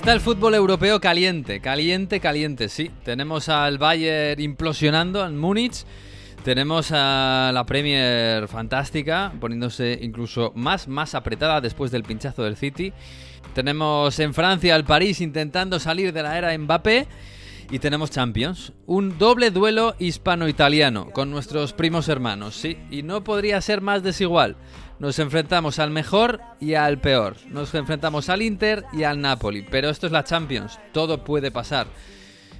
Está el fútbol europeo caliente, caliente, caliente, sí. Tenemos al Bayern implosionando en Múnich. Tenemos a la Premier fantástica, poniéndose incluso más, más apretada después del pinchazo del City. Tenemos en Francia al París intentando salir de la era Mbappé. Y tenemos Champions. Un doble duelo hispano-italiano con nuestros primos hermanos, sí. Y no podría ser más desigual. Nos enfrentamos al mejor y al peor. Nos enfrentamos al Inter y al Napoli. Pero esto es la Champions. Todo puede pasar.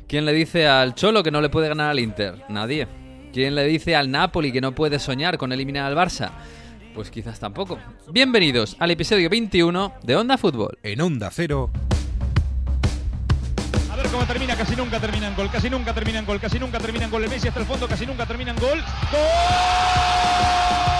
¿Quién le dice al Cholo que no le puede ganar al Inter? Nadie. ¿Quién le dice al Napoli que no puede soñar con eliminar al Barça? Pues quizás tampoco. Bienvenidos al episodio 21 de Onda Fútbol. En Onda Cero. A ver cómo termina, casi nunca termina en gol, casi nunca termina en gol, casi nunca termina en gol. El Messi hasta el fondo, casi nunca termina en gol. ¡Gol!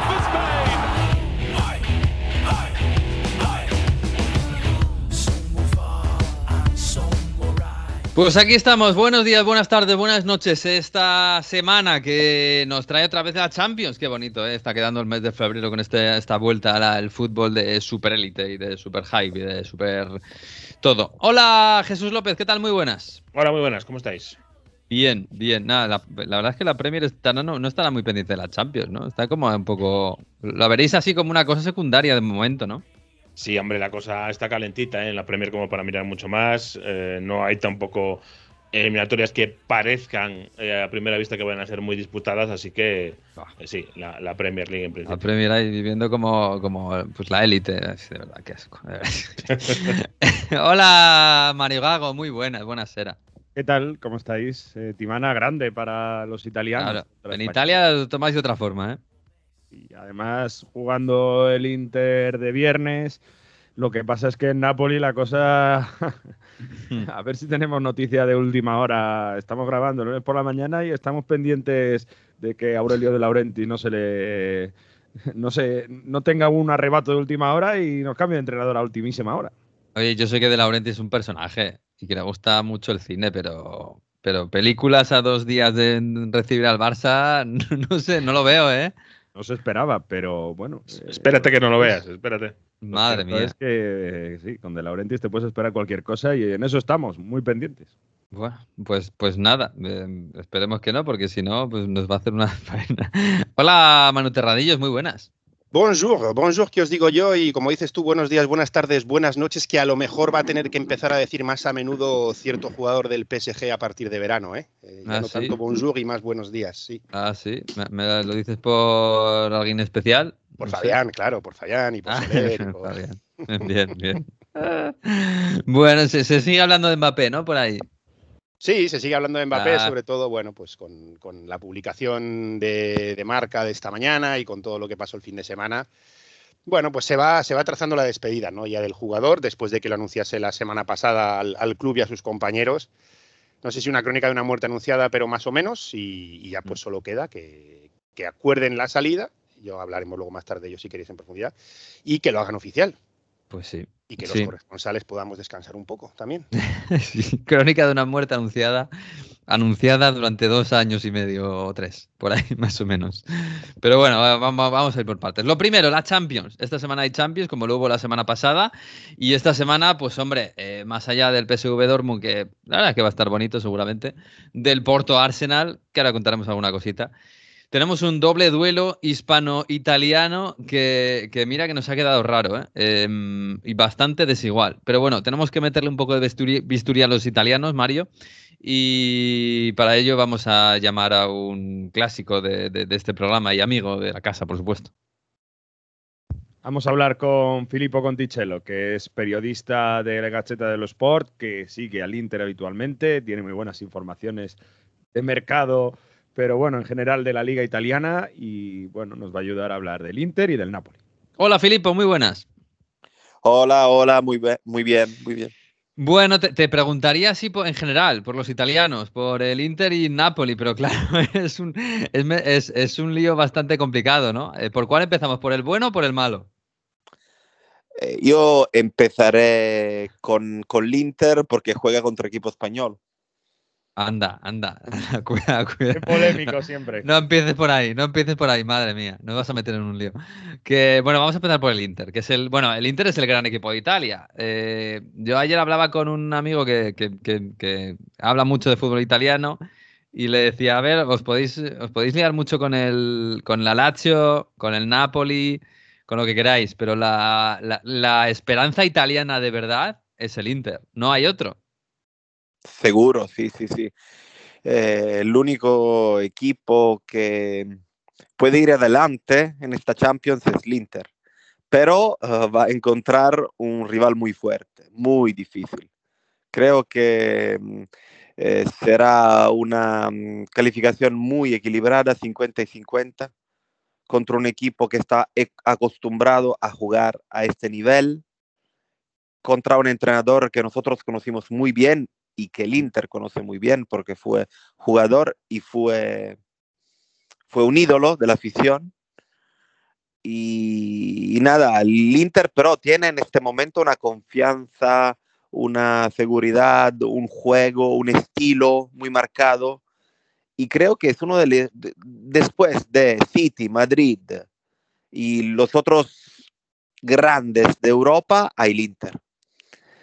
Pues aquí estamos, buenos días, buenas tardes, buenas noches. Esta semana que nos trae otra vez la Champions, qué bonito, ¿eh? está quedando el mes de febrero con este, esta vuelta al fútbol de super élite y de super hype y de super todo. Hola Jesús López, ¿qué tal? Muy buenas. Hola, muy buenas, ¿cómo estáis? Bien, bien, nada, la, la verdad es que la Premier está, no, no estará muy pendiente de la Champions, ¿no? Está como un poco... La veréis así como una cosa secundaria de momento, ¿no? Sí, hombre, la cosa está calentita ¿eh? en la Premier como para mirar mucho más. Eh, no hay tampoco eliminatorias que parezcan eh, a primera vista que van a ser muy disputadas, así que eh, sí, la, la Premier League en La principio. Premier ahí viviendo como, como pues la élite, de verdad, qué asco. Hola Mario Gago, muy buenas, buenas sera. ¿Qué tal? ¿Cómo estáis? Eh, Timana grande para los italianos. Claro, en España. Italia lo tomáis de otra forma, ¿eh? Y además, jugando el Inter de viernes, lo que pasa es que en Napoli la cosa. A ver si tenemos noticia de última hora. Estamos grabando el lunes por la mañana y estamos pendientes de que Aurelio de Laurenti no se le. No se, no tenga un arrebato de última hora y nos cambie de entrenador a ultimísima hora. Oye, yo sé que De Laurenti es un personaje y que le gusta mucho el cine, pero, pero películas a dos días de recibir al Barça, no sé, no lo veo, ¿eh? No se esperaba, pero bueno. eh, Espérate que no lo veas, espérate. Madre mía. Es que sí, con De Laurentiis te puedes esperar cualquier cosa y en eso estamos, muy pendientes. Bueno, pues, pues nada, eh, esperemos que no, porque si no, pues nos va a hacer una faena. Hola, Manu Terradillos, muy buenas. Bonjour, bonjour, que os digo yo, y como dices tú, buenos días, buenas tardes, buenas noches, que a lo mejor va a tener que empezar a decir más a menudo cierto jugador del PSG a partir de verano, ¿eh? Eh, ya Ah, no ¿sí? tanto bonjour y más buenos días, sí. Ah, sí, ¿me, me lo dices por alguien especial? Por No sé. Fabián, claro, por Fabián y por Ah, Soler y por- Fabián. Bien, bien. Bueno, se, se sigue hablando de Mbappé, ¿no? Por ahí. Sí, se sigue hablando de Mbappé, Ah. sobre todo, bueno, pues con, con la publicación de, de marca de esta mañana y con todo lo que pasó el fin de semana. Bueno, pues se va, se va trazando la despedida, ¿no? Ya del jugador, después de que lo anunciase la semana pasada al, al club y a sus compañeros. No sé si una crónica de una muerte anunciada, pero más o menos, y, y ya pues solo queda que, que acuerden la salida, yo hablaremos luego más tarde de ello si queréis en profundidad, y que lo hagan oficial, Pues sí. y que Sí. los corresponsales podamos descansar un poco también. Sí, Crónica de una muerte anunciada, anunciada durante dos años y medio o tres, por ahí más o menos. Pero bueno, va- vamos, vamos a ir por partes. Lo primero, la Champions. Esta semana hay Champions, como lo hubo la semana pasada. Y esta semana, pues hombre, eh, más allá del PSV Dortmund, que la verdad es que va a estar bonito seguramente, del Porto Arsenal, que ahora contaremos alguna cosita. Tenemos un doble duelo hispano-italiano que, mira que nos ha quedado raro ¿eh? Em, y bastante desigual. Pero bueno, tenemos que meterle un poco de bisturí, a los italianos, Mario. Y para ello vamos a llamar a un clásico de, de- de este programa y amigo de la casa, por supuesto. Vamos a hablar con Filippo Conticello, que es periodista de la Gaceta dello Sport, que sigue al Inter habitualmente, tiene muy buenas informaciones de mercado, pero bueno, en general de la liga italiana y bueno, nos va a ayudar a hablar del Inter y del Napoli. Hola, Filippo, muy buenas. Hola, hola, muy bien, muy bien, muy bien. Bueno, te, preguntaría así en general, por los italianos, por el Inter y Napoli, pero claro, es un, es, un lío bastante complicado, ¿no? Eh, ¿Por cuál empezamos? ¿Por el bueno o por el malo? Eh, yo empezaré con, con el Inter porque juega contra equipo español. Anda, anda. cuidado, cuidado. Qué polémico siempre. No empieces por ahí, no empieces por ahí, madre mía. No vas a meter en un lío. Que, bueno, vamos a empezar por el Inter, que es el. Bueno, el Inter es el gran equipo de Italia. Eh, yo ayer hablaba con un amigo que, que, habla mucho de fútbol italiano y le decía, a ver, os podéis, os podéis liar mucho con el, con la Lazio, con el Napoli, con lo que queráis, pero la, la, la esperanza italiana de verdad es el Inter. No hay otro. Seguro, sí, sí, sí. Eh, el único equipo que puede ir adelante en esta Champions es el Inter, pero eh, va a encontrar un rival muy fuerte, muy difícil. Creo que mm, eh, será una mm, calificación muy equilibrada, 50 y 50, contra un equipo que está acostumbrado a jugar a este nivel, contra un entrenador que nosotros conocimos muy bien y que el Inter conoce muy bien porque fue jugador y fue, fue un ídolo de la afición. Y, nada, el Inter pero tiene en este momento una confianza, una seguridad, un juego, un estilo muy marcado. Y creo que es uno de, después de City, Madrid y los otros grandes de Europa, hay el Inter.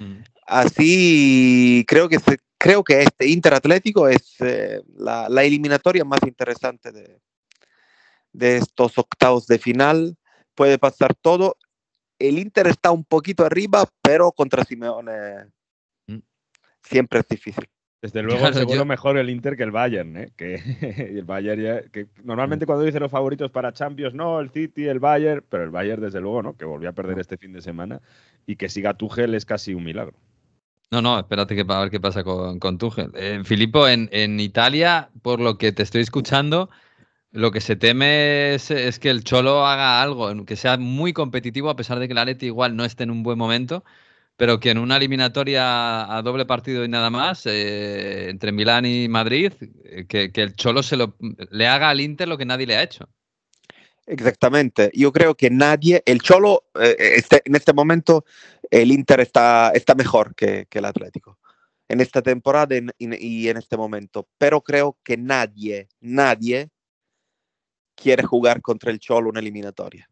Mm. Así creo que, creo que este Inter Atlético es eh, la, eliminatoria más interesante de, de estos octavos de final. Puede pasar todo. El Inter está un poquito arriba, pero contra Simeone mm. siempre es difícil. Desde luego, seguro mejor el Inter que el Bayern, ¿eh? que el Bayern ya, que normalmente cuando dicen los favoritos para Champions, no, el City, el Bayern, pero el Bayern desde luego, ¿no? Que volvió a perder este fin de semana y que siga Tuchel es casi un milagro. No, no, espérate que, a ver qué pasa con, con Tuchel. Eh, Filippo, en, en, Italia, por lo que te estoy escuchando, lo que se teme es, que el Cholo haga algo, que sea muy competitivo, a pesar de que la Leti igual no esté en un buen momento, pero que en una eliminatoria a doble partido y nada más, eh, entre Milán y Madrid, eh, que, que, el Cholo se lo, le haga al Inter lo que nadie le ha hecho. Exactamente. Yo creo que nadie, el Cholo, este, en este momento, el Inter está, está mejor que, el Atlético. En esta temporada y en este momento. Pero creo que nadie, nadie quiere jugar contra el Cholo una eliminatoria.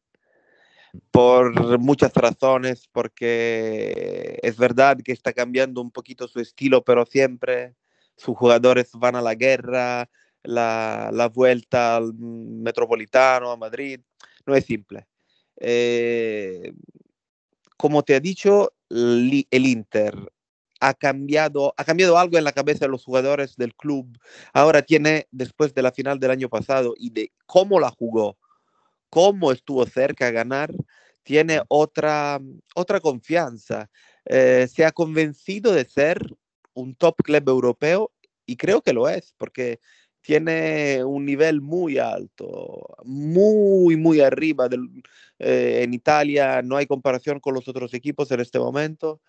Por muchas razones, porque es verdad que está cambiando un poquito su estilo, pero siempre sus jugadores van a la guerra, la, vuelta al metropolitano, a Madrid. No es simple. Eh, como te he dicho, el Inter ha cambiado, ha cambiado algo en la cabeza de los jugadores del club. Ahora tiene, después de la final del año pasado y de cómo la jugó, cómo estuvo cerca a ganar, tiene otra, otra confianza. Eh, se ha convencido de ser un top club europeo y creo que lo es, porque tiene un nivel muy alto, muy, muy arriba. Eh, en Italia no hay comparación con los otros equipos en este momento.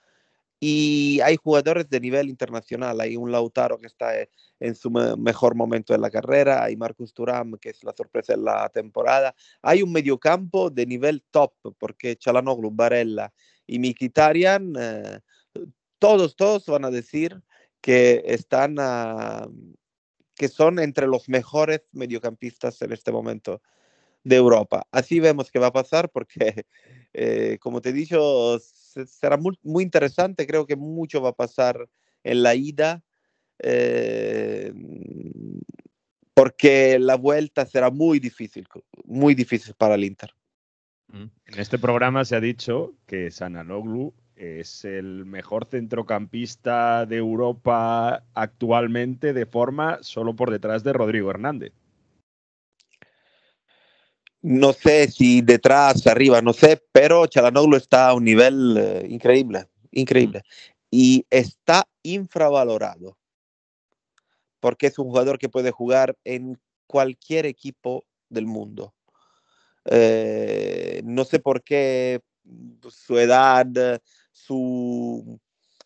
Y hay jugadores de nivel internacional. Hay un Lautaro que está eh, en su mejor momento en la carrera. Hay Marcus Turam, que es la sorpresa de la temporada. Hay un mediocampo de nivel top, porque Chalanoglu, Barella y Mikitarian, eh, todos, todos van a decir que están a, que son entre los mejores mediocampistas en este momento de Europa. Así vemos qué va a pasar porque, eh, como te he dicho, será muy, muy, interesante. Creo que mucho va a pasar en la ida. Eh, porque la vuelta será muy difícil, muy difícil para el Inter. En este programa se ha dicho que Sananoglu es el mejor centrocampista de Europa actualmente de forma solo por detrás de Rodrigo Hernández. No sé si detrás, arriba, no sé, pero Chalanoglu está a un nivel eh, increíble, increíble. Y está infravalorado, porque es un jugador que puede jugar en cualquier equipo del mundo. Eh, no sé por qué su edad, su,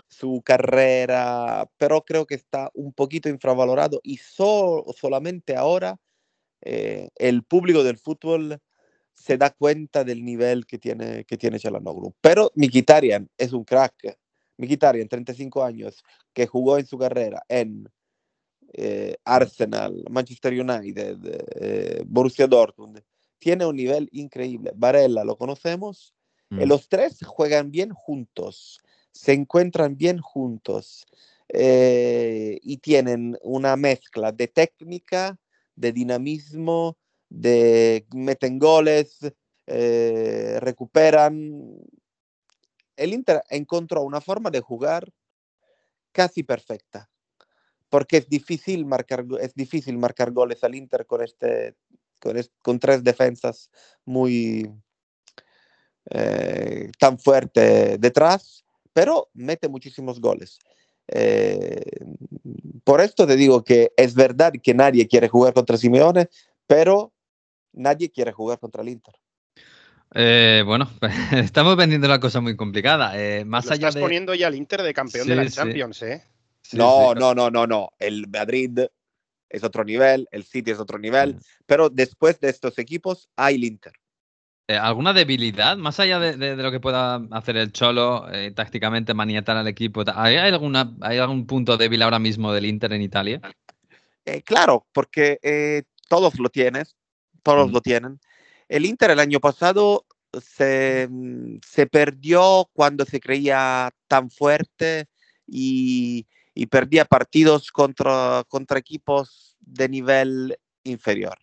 su carrera, pero creo que está un poquito infravalorado y so- solamente ahora eh, el público del fútbol se da cuenta del nivel que tiene, que tiene Çalhanoğlu. Pero Mkhitaryan es un crack. Mkhitaryan, 35 años, que jugó en su carrera en eh, Arsenal, Manchester United, eh, Borussia Dortmund. Tiene un nivel increíble. Varela, lo conocemos. Mm. Los tres juegan bien juntos, se encuentran bien juntos eh, y tienen una mezcla de técnica, de dinamismo, de meten goles, eh, recuperan. El Inter encontró una forma de jugar casi perfecta, porque es difícil marcar, es difícil marcar goles al Inter con, este, con, es- con tres defensas muy eh, tan fuerte detrás, pero mete muchísimos goles. Eh, por esto te digo que es verdad que nadie quiere jugar contra Simeone, pero nadie quiere jugar contra el Inter. Eh, bueno, estamos vendiendo la cosa muy complicada. Eh, más Lo allá estás de. poniendo ya al Inter de campeón Sí, de la sí. Champions, ¿eh? Sí, no, sí. no, no, no, no. El Madrid es otro nivel, el City es otro nivel, pero después de estos equipos hay el Inter. Eh, ¿Alguna debilidad? Más allá de, de- de lo que pueda hacer el Cholo, eh, tácticamente maniatar al equipo, ¿hay, alguna, ¿hay algún punto débil ahora mismo del Inter en Italia? Eh, claro, porque todos lo tienes, todos Mm. lo tienen. El Inter el año pasado se, mm, se perdió cuando se creía tan fuerte y, y perdía partidos contra, contra equipos de nivel inferior.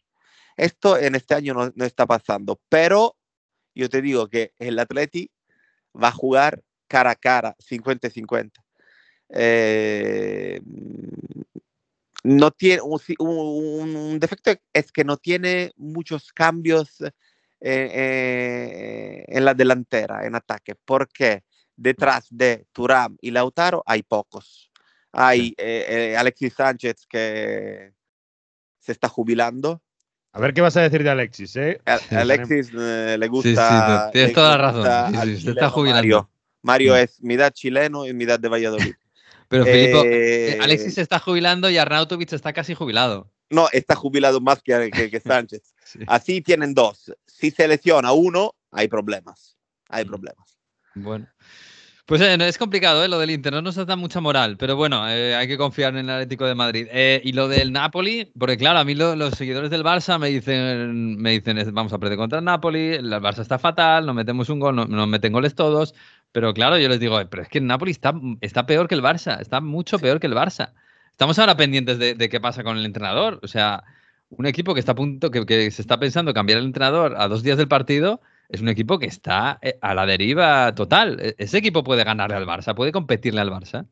Esto en este año no, no está pasando, pero yo te digo que el Atleti va a jugar cara a cara, 50-50. Eh, no tiene un, si- un- un defecto es que no tiene muchos cambios eh, eh, en la delantera, en ataque, porque detrás de Turam y Lautaro hay pocos. Hay Alexis Sánchez que se está jubilando. A ver qué vas a decir de Alexis, ¿eh? A- Sí. Alexis eh, le sí, gusta. no, tienes le toda la razón. Sí, sí, está jubilando. Mario. Mario es mitad chileno y mitad de Valladolid. Pero Filipo, Eh, Alexis se está jubilando y Arnautovic está casi jubilado. No, está jubilado más que, que- que Sánchez. Sí. Así tienen dos. Si se lesiona uno, hay problemas. Hay Mm. problemas. Bueno. Pues eh, es complicado ¿eh? lo del Inter, no nos da mucha moral, pero bueno, eh, hay que confiar en el Atlético de Madrid. Eh, y lo del Napoli, porque claro, a mí lo- los seguidores del Barça me dicen, me dicen, vamos a perder contra el Napoli, el Barça está fatal, nos metemos un gol, no- nos meten goles todos, pero claro, yo les digo, "Eh, pero es que el Napoli está, está peor que el Barça, está mucho peor que el Barça. Estamos ahora pendientes de, de qué pasa con el entrenador, o sea, un equipo que está a punto, que, que se está pensando cambiar el entrenador a dos días del partido, es un equipo que está eh, a la deriva total. E- Ese equipo puede ganarle al Barça, puede competirle al Barça.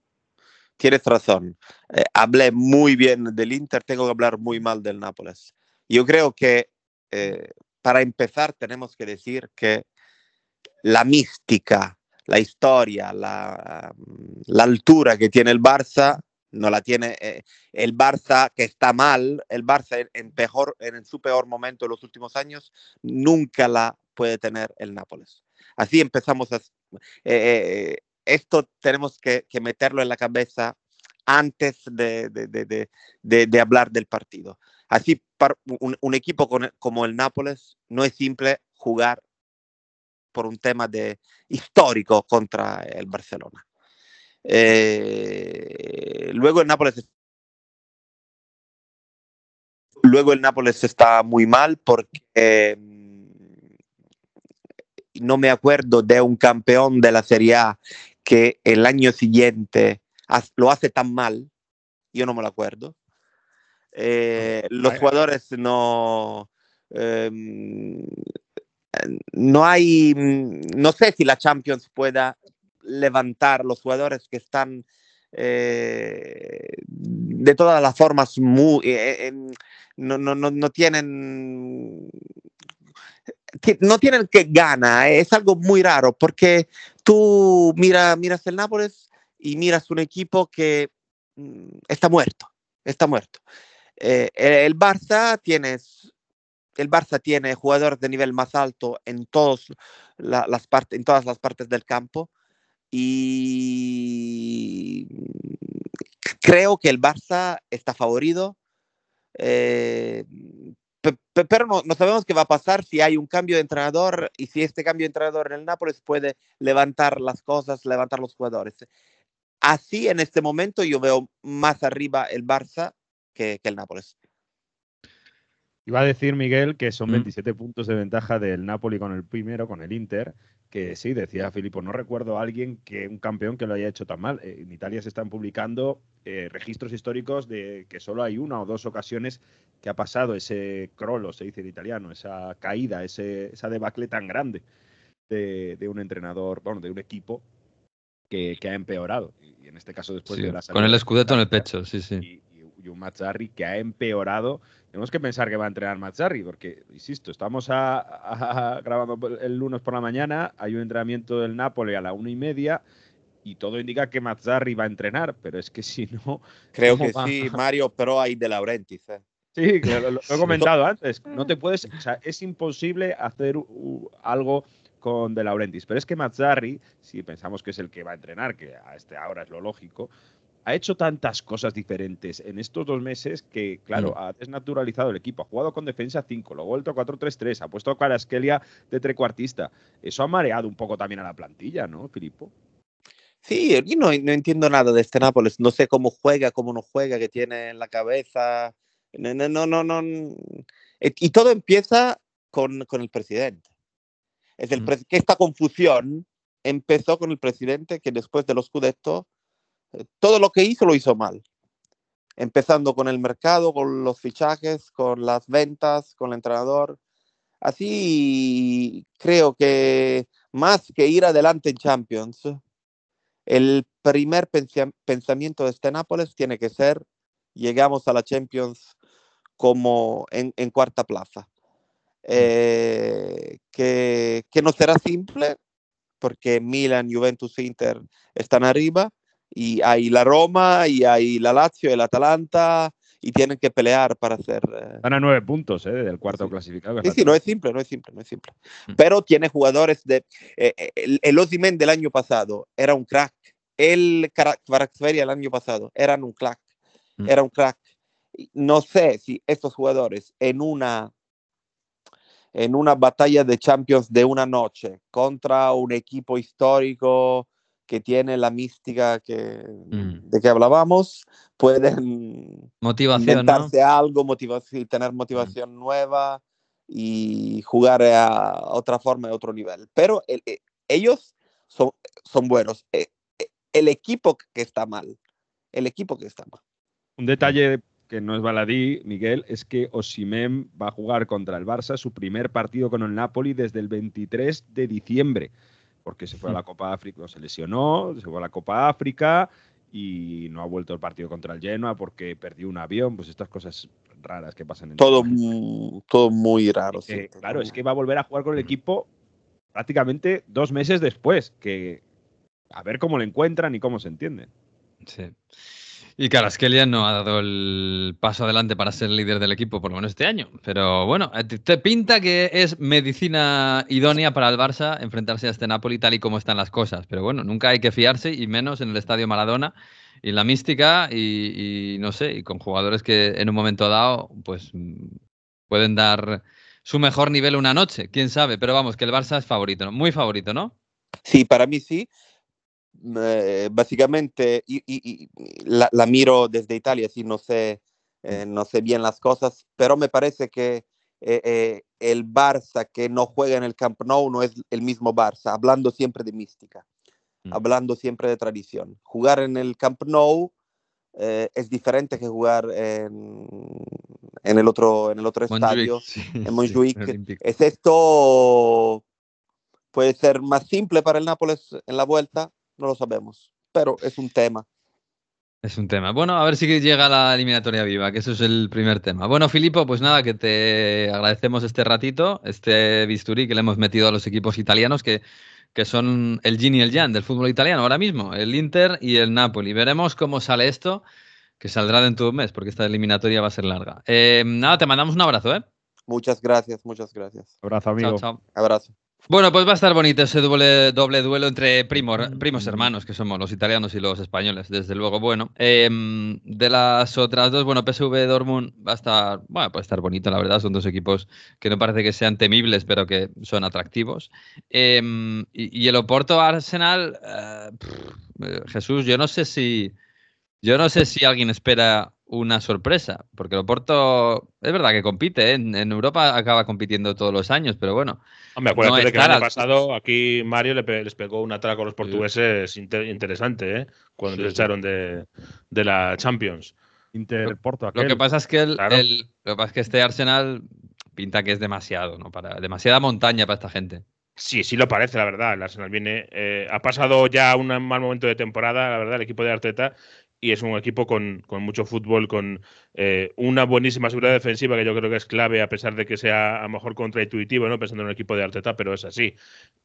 Tienes razón. Eh, hablé muy bien del Inter, tengo que hablar muy mal del Nápoles. Yo creo que eh, para empezar tenemos que decir que la mística, la historia, la, altura que tiene el Barça, no la tiene el Barça que está mal, el Barça en, peor, en su peor momento en los últimos años, nunca la puede tener el Nápoles. Así empezamos a... eh, eh, esto tenemos que, que meterlo en la cabeza antes de, de- de- de- hablar del partido. Así, un, un equipo con- como el Nápoles no es simple jugar por un tema de histórico contra el Barcelona. Eh, luego el Nápoles luego el Nápoles está muy mal porque eh, no me acuerdo de un campeón de la Serie A que el año siguiente lo hace tan mal, yo no me lo acuerdo. Eh, los jugadores no... em, no hay, no sé si la Champions pueda levantar los jugadores que están eh, de todas las formas muy, eh, no, no, no, no tienen ti- no tienen que gana, eh, es algo muy raro porque tú mira, miras el Nápoles y miras un equipo que mm, está muerto, está muerto. Eh, el Barça tienes el Barça tiene jugadores de nivel más alto en, todos la- las partes, en todas las partes del campo y creo que el Barça está favorito, eh, pero no, no, sabemos qué va a pasar si hay un cambio de entrenador y si este cambio de entrenador en el Nápoles puede levantar las cosas, levantar los jugadores. Así en este momento yo veo más arriba el Barça que, que el Nápoles. Iba a decir, Miguel, que son 27 mm. puntos de ventaja del Napoli con el primero, con el Inter, que sí, decía Filippo, no recuerdo a alguien que un campeón que lo haya hecho tan mal. Eh, en Italia se están publicando eh, registros históricos de que solo hay una o dos ocasiones que ha pasado ese crollo, se dice en italiano, esa caída, ese, esa debacle tan grande de, de, un entrenador, bueno, de un equipo que, que ha empeorado. Y, en este caso después de la Con el escudeto en el pecho, sí, sí. Y, un Mazzarri que ha empeorado. Tenemos que pensar que va a entrenar Mazzarri, porque, insisto, estamos a, grabando el lunes por la mañana, hay un entrenamiento del Napoli a la una y media, y todo indica que Mazzarri va a entrenar, pero es que si no... Creo que sí, Mario, pero hay de Laurentiis. ¿eh? Sí, lo, lo, he comentado antes. No te puedes, o sea, es imposible hacer algo con De Laurentiis. Pero es que Mazzarri, si pensamos que es el que va a entrenar, que a este ahora es lo lógico, ha hecho tantas cosas diferentes en estos dos meses que, claro, mm. ha desnaturalizado el equipo. Ha jugado con defensa 5, lo ha vuelto a 4-3-3, ha puesto a Caraskelia de trecuartista. Eso ha mareado un poco también a la plantilla, ¿no, Filippo? Sí, yo no, no, entiendo nada de este Nápoles. No sé cómo juega, cómo no juega, qué tiene en la cabeza. No, no, no, no. no. Y todo empieza con, con el presidente. Es el mm. que esta confusión empezó con el presidente que después de los Scudetto todo lo que hizo lo hizo mal. Empezando con el mercado, con los fichajes, con las ventas, con el entrenador. Así creo que más que ir adelante en Champions, el primer pensamiento de este Nápoles tiene que ser, llegamos a la Champions como en, cuarta plaza. Eh, que, que, no será simple, porque Milan, Juventus, Inter están arriba, y hay la Roma, y hay la Lazio, el Atalanta, y tienen que pelear para hacer. Eh, Están a nueve puntos ¿eh? del cuarto sí. clasificado. Sí, sí, no es simple, no es simple, no es simple. Mm. Pero tiene jugadores de. Eh, eh el, el Osimen del año pasado era un crack. El Kvaratskhelia el año pasado eran un crack. Mm. Era un crack. No sé si estos jugadores en una en una batalla de Champions de una noche contra un equipo histórico que tiene la mística que, mm. de que hablábamos, pueden motivación, inventarse ¿no? algo, motivación, tener mm. motivación mm. nueva y jugar a otra forma, a otro nivel. Pero el, el, ellos son, son buenos. El, el equipo que está mal, el equipo que está mal. Un detalle que no es baladí, Miguel, es que Osimem va a jugar contra el Barça su primer partido con el Napoli desde el 23 de diciembre porque se fue a la Copa África, se lesionó, se fue a la Copa África y no ha vuelto el partido contra el Genoa porque perdió un avión, pues estas cosas raras que pasan en todo, muy, todo muy raro. Sí, eh, claro, es que va a volver a jugar con el equipo prácticamente dos meses después, que a ver cómo le encuentran y cómo se entienden. Sí. Y Caraskelia no ha dado el paso adelante para ser líder del equipo, por lo menos este año. Pero bueno, eh, te pinta que es medicina idónea para el Barça enfrentarse a este Napoli tal y como están las cosas. Pero bueno, nunca hay que fiarse y menos en el Estadio Maradona y la mística y, y no sé, y con jugadores que en un momento dado pues pueden dar su mejor nivel una noche, quién sabe. Pero vamos, que el Barça es favorito, ¿no? Muy favorito, ¿no? Sí, para mí sí. Eh, básicamente y, y, la, la, miro desde Italia, sí, no sé, eh, no sé bien las cosas, pero me parece que eh, eh, el Barça que no juega en el Camp Nou no es el mismo Barça, hablando siempre de mística, mm. hablando siempre de tradición. Jugar en el Camp Nou es diferente que jugar en, en, el otro, en el otro Montjuic, estadio, sí, en Montjuic. Sí, es esto puede ser más simple para el Nápoles en la vuelta, no lo sabemos, pero es un tema. Es un tema. Bueno, a ver si llega la eliminatoria viva, que eso es el primer tema. Bueno, Filipo, pues nada, que te agradecemos este ratito, este bisturí que le hemos metido a los equipos italianos, que, que son el yin y el yang del fútbol italiano ahora mismo, el Inter y el Napoli. Veremos cómo sale esto, que saldrá dentro de un mes, porque esta eliminatoria va a ser larga. Eh, nada, te mandamos un abrazo, ¿eh? Muchas gracias, muchas gracias. Abrazo, amigo. Chao, chao. Abrazo. Bueno, pues va a estar bonito ese doble, duelo entre primos, primos hermanos, que somos los italianos y los españoles, desde luego. Bueno, em, de las otras dos, bueno, PSV Dortmund va a estar, bueno, puede estar bonito, la verdad. Son dos equipos que no parece que sean temibles, pero que son atractivos. Em, y, el Oporto Arsenal, eh, eh, Jesús, yo no sé si, yo no sé si alguien espera una sorpresa, porque el Oporto es verdad que compite, ¿eh? en, Europa acaba compitiendo todos los años, pero bueno. Me acuerdo de que el año pasado aquí Mario les pegó un atraco a los portugueses interesante, ¿eh? cuando les echaron de, la Champions. Inter Porto. Lo que pasa es que el, lo que pasa es que este Arsenal pinta que es demasiado, ¿no? Para, demasiada montaña para esta gente. Sí, sí lo parece, la verdad. El Arsenal viene. Eh, ha pasado ya un mal momento de temporada, la verdad, el equipo de Arteta y es un equipo con, mucho fútbol, con eh, una buenísima seguridad defensiva que yo creo que es clave, a pesar de que sea a lo mejor contraintuitivo, ¿no? pensando en un equipo de Arteta, pero es así.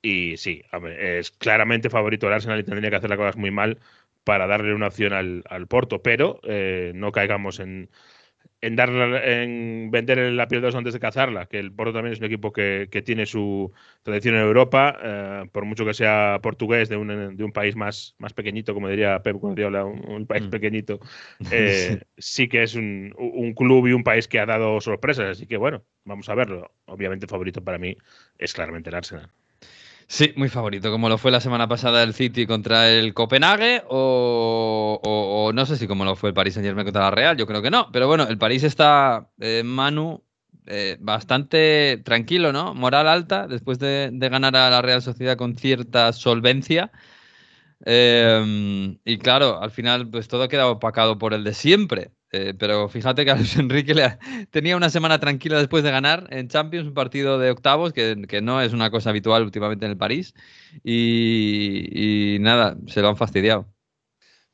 Y sí, es claramente favorito el Arsenal y tendría que hacer las cosas muy mal para darle una opción al, al Porto, pero eh, no caigamos en, en, dar, en vender la piel de antes de cazarla, que el Porto también es un equipo que, tiene su tradición en Europa, eh, por mucho que sea portugués de un, de un país más, más pequeñito, como diría Pep Guardiola, un, un país mm. pequeñito, eh, sí que es un, un, club y un país que ha dado sorpresas, así que bueno, vamos a verlo. Obviamente favorito para mí es claramente el Arsenal. Sí, muy favorito, como lo fue la semana pasada el City contra el Copenhague o, no sé si como lo fue el Paris Saint Germain contra la Real, yo creo que no, pero bueno, el París está, eh, Manu, eh, bastante tranquilo, ¿no? Moral alta, después de, ganar a la Real Sociedad con cierta solvencia. Em, y claro, al final pues todo ha quedado opacado por el de siempre. Eh, pero fíjate que a Luis Enrique tenía una semana tranquila después de ganar en Champions, un partido de octavos, que, no es una cosa habitual últimamente en el París. Y, nada, se lo han fastidiado.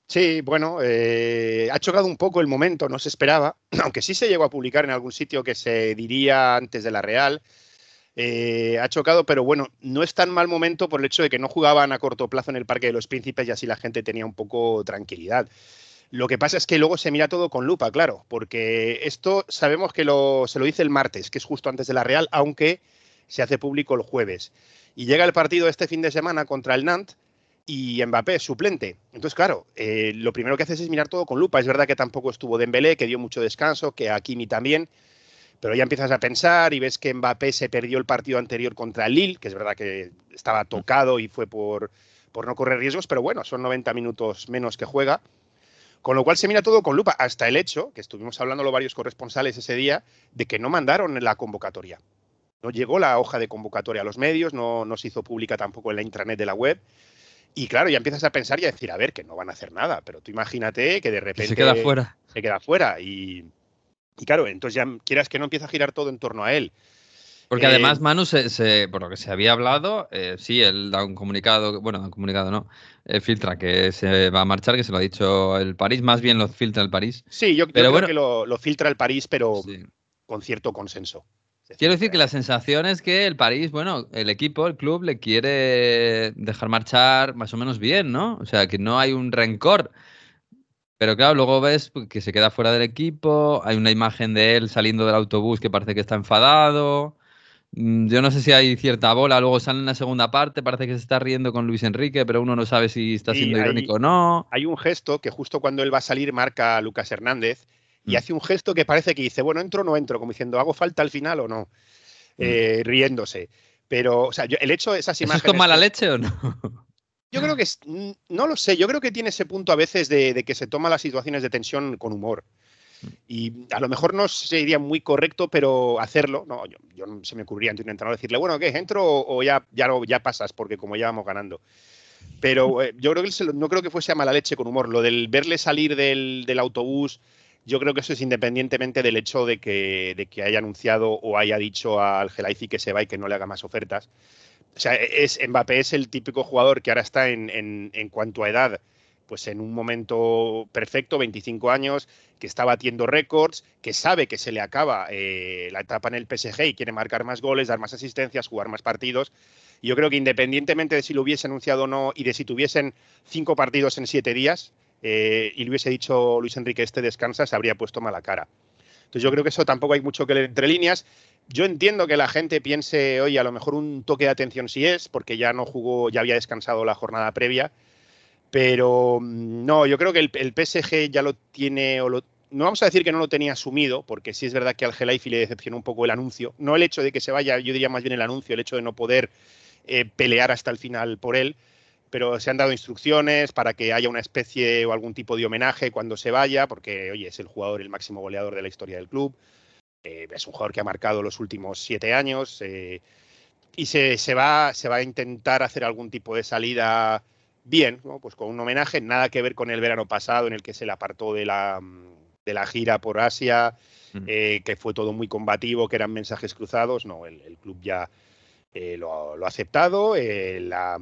Sí, bueno, eh, ha chocado un poco el momento, no se esperaba, aunque sí se llegó a publicar en algún sitio que se diría antes de la Real. Eh, ha chocado, pero bueno, no es tan mal momento por el hecho de que no jugaban a corto plazo en el Parque de los Príncipes y así la gente tenía un poco tranquilidad. Lo que pasa es que luego se mira todo con lupa, claro, porque esto sabemos que se lo dice el martes, que es justo antes de la Real, aunque se hace público el jueves. Y llega el partido este fin de semana contra el Nantes y Mbappé es suplente. Entonces, claro, eh, lo primero que haces es mirar todo con lupa. Es verdad que tampoco estuvo Dembélé, que dio mucho descanso, que Hakimi también, pero ya empiezas a pensar y ves que Mbappé se perdió el partido anterior contra el Lille, que es verdad que estaba tocado y fue por, por no correr riesgos, pero bueno, son 90 minutos menos que juega. Con lo cual se mira todo con lupa, hasta el hecho, que estuvimos hablando varios corresponsales ese día, de que no mandaron la convocatoria. No llegó la hoja de convocatoria a los medios, no, no se hizo pública tampoco en la intranet de la web. Y claro, ya empiezas a pensar y a decir, a ver, que no van a hacer nada, pero tú imagínate que de repente... se queda fuera. Se queda fuera. Y, y claro, entonces ya quieras que no empieza a girar todo en torno a él. Porque eh, además Manu, se, por lo que se había hablado, eh, sí, él da un comunicado, bueno, un comunicado no, eh, filtra que se va a marchar, que se lo ha dicho el París, más bien lo filtra el París. Sí, yo, creo que lo, filtra el París, pero con cierto consenso. Quiero decir que la sensación es que el París, bueno, el equipo, el club, le quiere dejar marchar más o menos bien, ¿no? O sea, que no hay un rencor. Pero claro, luego ves que se queda fuera del equipo, hay una imagen de él saliendo del autobús que parece que está enfadado. Mm, yo no sé si hay cierta bola, luego sale en la segunda parte, parece que se está riendo con Luis Enrique, pero uno no sabe si está siendo irónico o no. Hay un gesto que justo cuando él va a salir marca a Lucas Hernández y mm. hace un gesto que parece que dice, bueno, entro o no entro, como diciendo, ¿hago falta al final o no? Mm. Eh, riéndose. Pero, o sea, el hecho de esas imágenes. ¿Es con mala leche o no? Yo creo que, no lo sé, yo creo que tiene ese punto a veces de que se toma las situaciones de tensión con humor. Y a lo mejor no sería muy correcto, pero hacerlo, no, yo, no se me ocurriría ante un entrenador decirle, bueno, ¿qué? ¿Entro o, ya, ya, ya pasas? Porque como ya vamos ganando. Pero eh, yo creo que no creo que fuese a mala leche con humor. Lo del verle salir del, autobús, yo creo que eso es independientemente del hecho de que, de que haya anunciado o haya dicho al Gelaifi que se va y que no le haga más ofertas. O sea, es, Mbappé es el típico jugador que ahora está en, en, en cuanto a edad pues en un momento perfecto, 25 años, que está batiendo récords, que sabe que se le acaba eh, la etapa en el PSG y quiere marcar más goles, dar más asistencias, jugar más partidos. yo creo que independientemente de si lo hubiese anunciado o no y de si tuviesen cinco partidos en siete días eh, y le hubiese dicho Luis Enrique este descansa, se habría puesto mala cara. Entonces yo creo que eso tampoco hay mucho que leer entre líneas. yo entiendo que la gente piense, oye, a lo mejor un toque de atención sí es, porque ya no jugó, ya había descansado la jornada previa, pero mm, no, yo creo que el, PSG ya lo tiene, o lo, no vamos a decir que no lo tenía asumido, porque sí es verdad que al Gelaifi le decepcionó un poco el anuncio. No el hecho de que se vaya, yo diría más bien el anuncio, el hecho de no poder eh, pelear hasta el final por él, pero se han dado instrucciones para que haya una especie o algún tipo de homenaje cuando se vaya, porque, oye, es el jugador, el máximo goleador de la historia del club. Eh, es un jugador que ha marcado los últimos siete años eh, y se, se, va, se va a intentar hacer algún tipo de salida bien, ¿no? pues con un homenaje, nada que ver con el verano pasado en el que se le apartó de la, de la gira por Asia, eh, que fue todo muy combativo, que eran mensajes cruzados. No, el, el club ya eh, lo, lo, ha aceptado. Eh, la,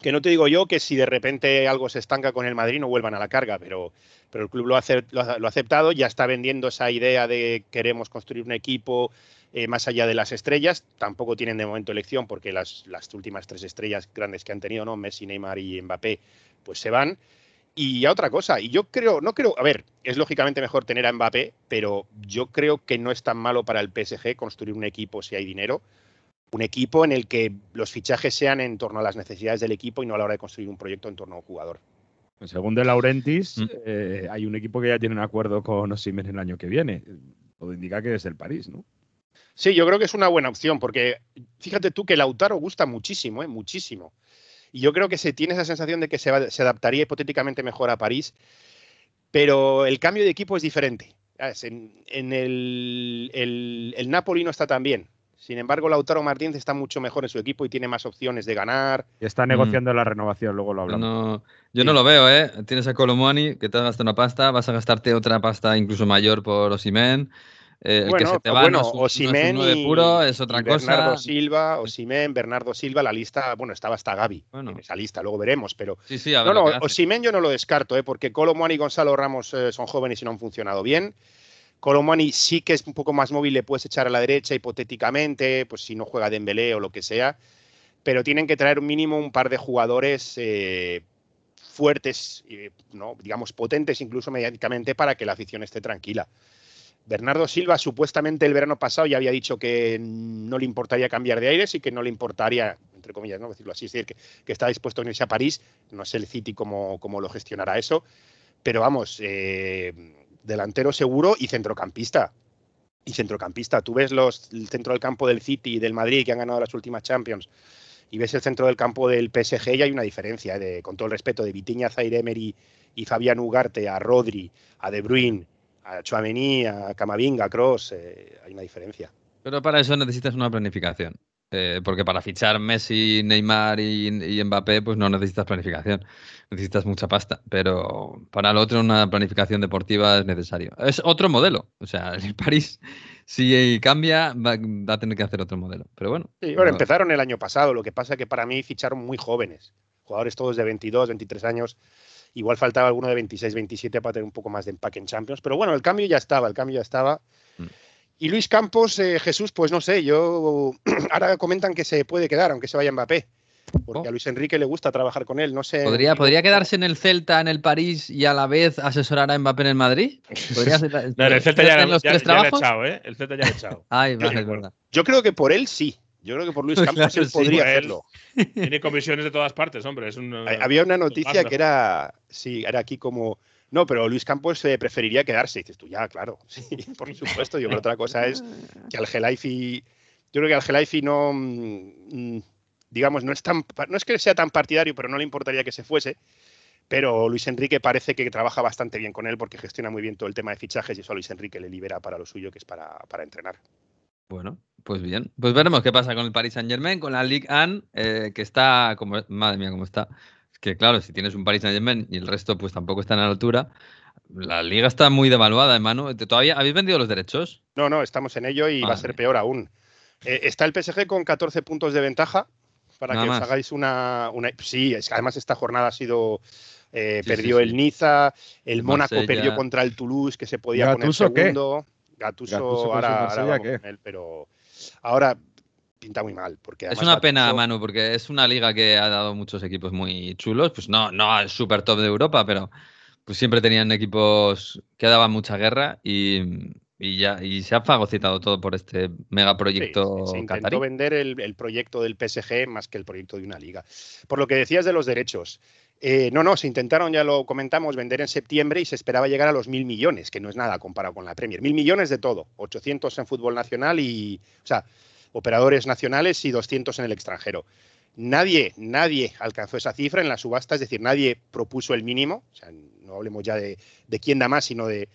que no te digo yo que si de repente algo se estanca con el Madrid no vuelvan a la carga, pero, pero el club lo ha, aceptado, ya está vendiendo esa idea de queremos construir un equipo eh, más allá de las estrellas. Tampoco tienen de momento elección porque las, las últimas tres estrellas grandes que han tenido, ¿no? Messi, Neymar y Mbappé, pues se van. Y a otra cosa, y yo creo, no creo, a ver, es lógicamente mejor tener a Mbappé, pero yo creo que no es tan malo para el PSG construir un equipo si hay dinero. Un equipo en el que los fichajes sean en torno a las necesidades del equipo y no a la hora de construir un proyecto en torno a un jugador. Según De Laurentiis, mm. eh, hay un equipo que ya tiene un acuerdo con Osimen el año que viene. Todo indica que es el París, ¿no? Sí, yo creo que es una buena opción, porque fíjate tú que Lautaro gusta muchísimo, ¿eh? muchísimo. Y yo creo que se tiene esa sensación de que se, va, se adaptaría hipotéticamente mejor a París, pero el cambio de equipo es diferente. En, en el, el, el, Napoli no está tan bien. Sin embargo, Lautaro Martínez está mucho mejor en su equipo y tiene más opciones de ganar. Y está negociando mm. la renovación, luego lo hablamos. No, yo sí. no lo veo, ¿eh? Tienes a Colomwani, que te has gastado una pasta, vas a gastarte otra pasta incluso mayor por Osimen. Eh, bueno, el que se te va bueno, no es, Osimen no es y, puro, es otra y cosa. Bernardo Silva, Osimen, Bernardo Silva, la lista, bueno, estaba hasta Gaby Bueno. en esa lista, luego veremos, pero Sí, sí, a ver no, lo no. Osimen yo no lo descarto, ¿eh? porque Colomwani y Gonzalo Ramos eh, son jóvenes y no han funcionado bien. Colomwani sí que es un poco más móvil, le puedes echar a la derecha hipotéticamente, pues si no juega Dembélé o lo que sea, pero tienen que traer mínimo un par de jugadores eh, fuertes, eh, no, digamos potentes incluso mediáticamente para que la afición esté tranquila. Bernardo Silva supuestamente el verano pasado ya había dicho que no le importaría cambiar de aires y que no le importaría, entre comillas, ¿no? decirlo así, es decir, que, que está dispuesto a irse a París. No sé el City cómo, cómo lo gestionará eso, pero vamos, eh, delantero seguro y centrocampista. Y centrocampista, tú ves los, el centro del campo del City y del Madrid que han ganado las últimas Champions y ves el centro del campo del PSG y hay una diferencia, ¿eh? de, con todo el respeto, de Vitiña, Zaire Emery y Fabián Ugarte a Rodri, a De Bruyne, a Chouameni, a Camavinga, a Cross, eh, hay una diferencia. Pero para eso necesitas una planificación. Eh, porque para fichar Messi, Neymar y, y, Mbappé, pues no necesitas planificación. Necesitas mucha pasta. Pero para lo otro, una planificación deportiva es necesario. Es otro modelo. O sea, el París, si cambia, va, va a tener que hacer otro modelo. Pero bueno. Sí, bueno, empezaron el año pasado. Lo que pasa es que para mí ficharon muy jóvenes. Jugadores todos de 22, 23 años. Igual faltaba alguno de 26, 27 para tener un poco más de empaque en Champions. Pero bueno, el cambio ya estaba, el cambio ya estaba. Mm. Y Luis Campos, eh, Jesús, pues no sé, yo ahora comentan que se puede quedar, aunque se vaya Mbappé. Porque oh. a Luis Enrique le gusta trabajar con él, no sé. ¿Podría, ¿Podría quedarse en el Celta, en el París y a la vez asesorar a Mbappé en el Madrid? ¿Podría ser, no, el Celta ya, los ya, tres ya trabajos? le ha echado, ¿eh? El Celta ya le ha echado. Ay, vale, es verdad. Yo creo que por él sí. Yo creo que por Luis Campos claro, él podría hacerlo. Tiene comisiones de todas partes, hombre. Es un, Había una noticia que era, sí, era aquí como, no, pero Luis Campos eh, preferiría quedarse. Dices tú, ya, claro, sí, por supuesto. Yo creo otra cosa es que al Gelaifi, yo creo que al Gelaifi no, mm, digamos, no es, tan, no es que sea tan partidario, pero no le importaría que se fuese. Pero Luis Enrique parece que trabaja bastante bien con él porque gestiona muy bien todo el tema de fichajes y eso a Luis Enrique le libera para lo suyo, que es para, para entrenar. Bueno, pues bien. Pues veremos qué pasa con el Paris Saint Germain, con la Ligue 1, eh, que está como. Madre mía, cómo está. Que claro, si tienes un Paris Saint Germain y el resto, pues tampoco están a la altura. La liga está muy devaluada, hermano. ¿Todavía habéis vendido los derechos? No, no, estamos en ello y Madre. va a ser peor aún. Eh, está el PSG con 14 puntos de ventaja. Para Nada que más. os hagáis una, una. Sí, es que además esta jornada ha sido. Eh, sí, perdió sí, sí. el Niza, el Mónaco perdió contra el Toulouse, que se podía ¿Gatuso poner segundo. Ahora, ahora vamos con él, pero ahora pinta muy mal. Porque es una pena. Manu, porque es una liga que ha dado muchos equipos muy chulos. Pues no, no al super top de Europa, pero pues siempre tenían equipos que daban mucha guerra y, Y ya y se ha fagocitado todo por este megaproyecto Sí, se intentó vender el, el proyecto del PSG más que el proyecto de una liga. Por lo que decías de los derechos. eh, no, no, se intentaron, ya lo comentamos, vender en septiembre y se esperaba llegar a los mil millones, que no es nada comparado con la Premier. Mil millones de todo, 800 en fútbol nacional y, o sea, operadores nacionales y 200 en el extranjero. Nadie, nadie alcanzó esa cifra en la subasta, es decir, nadie propuso el mínimo, o sea, no hablemos ya de, de quién da más, sino de,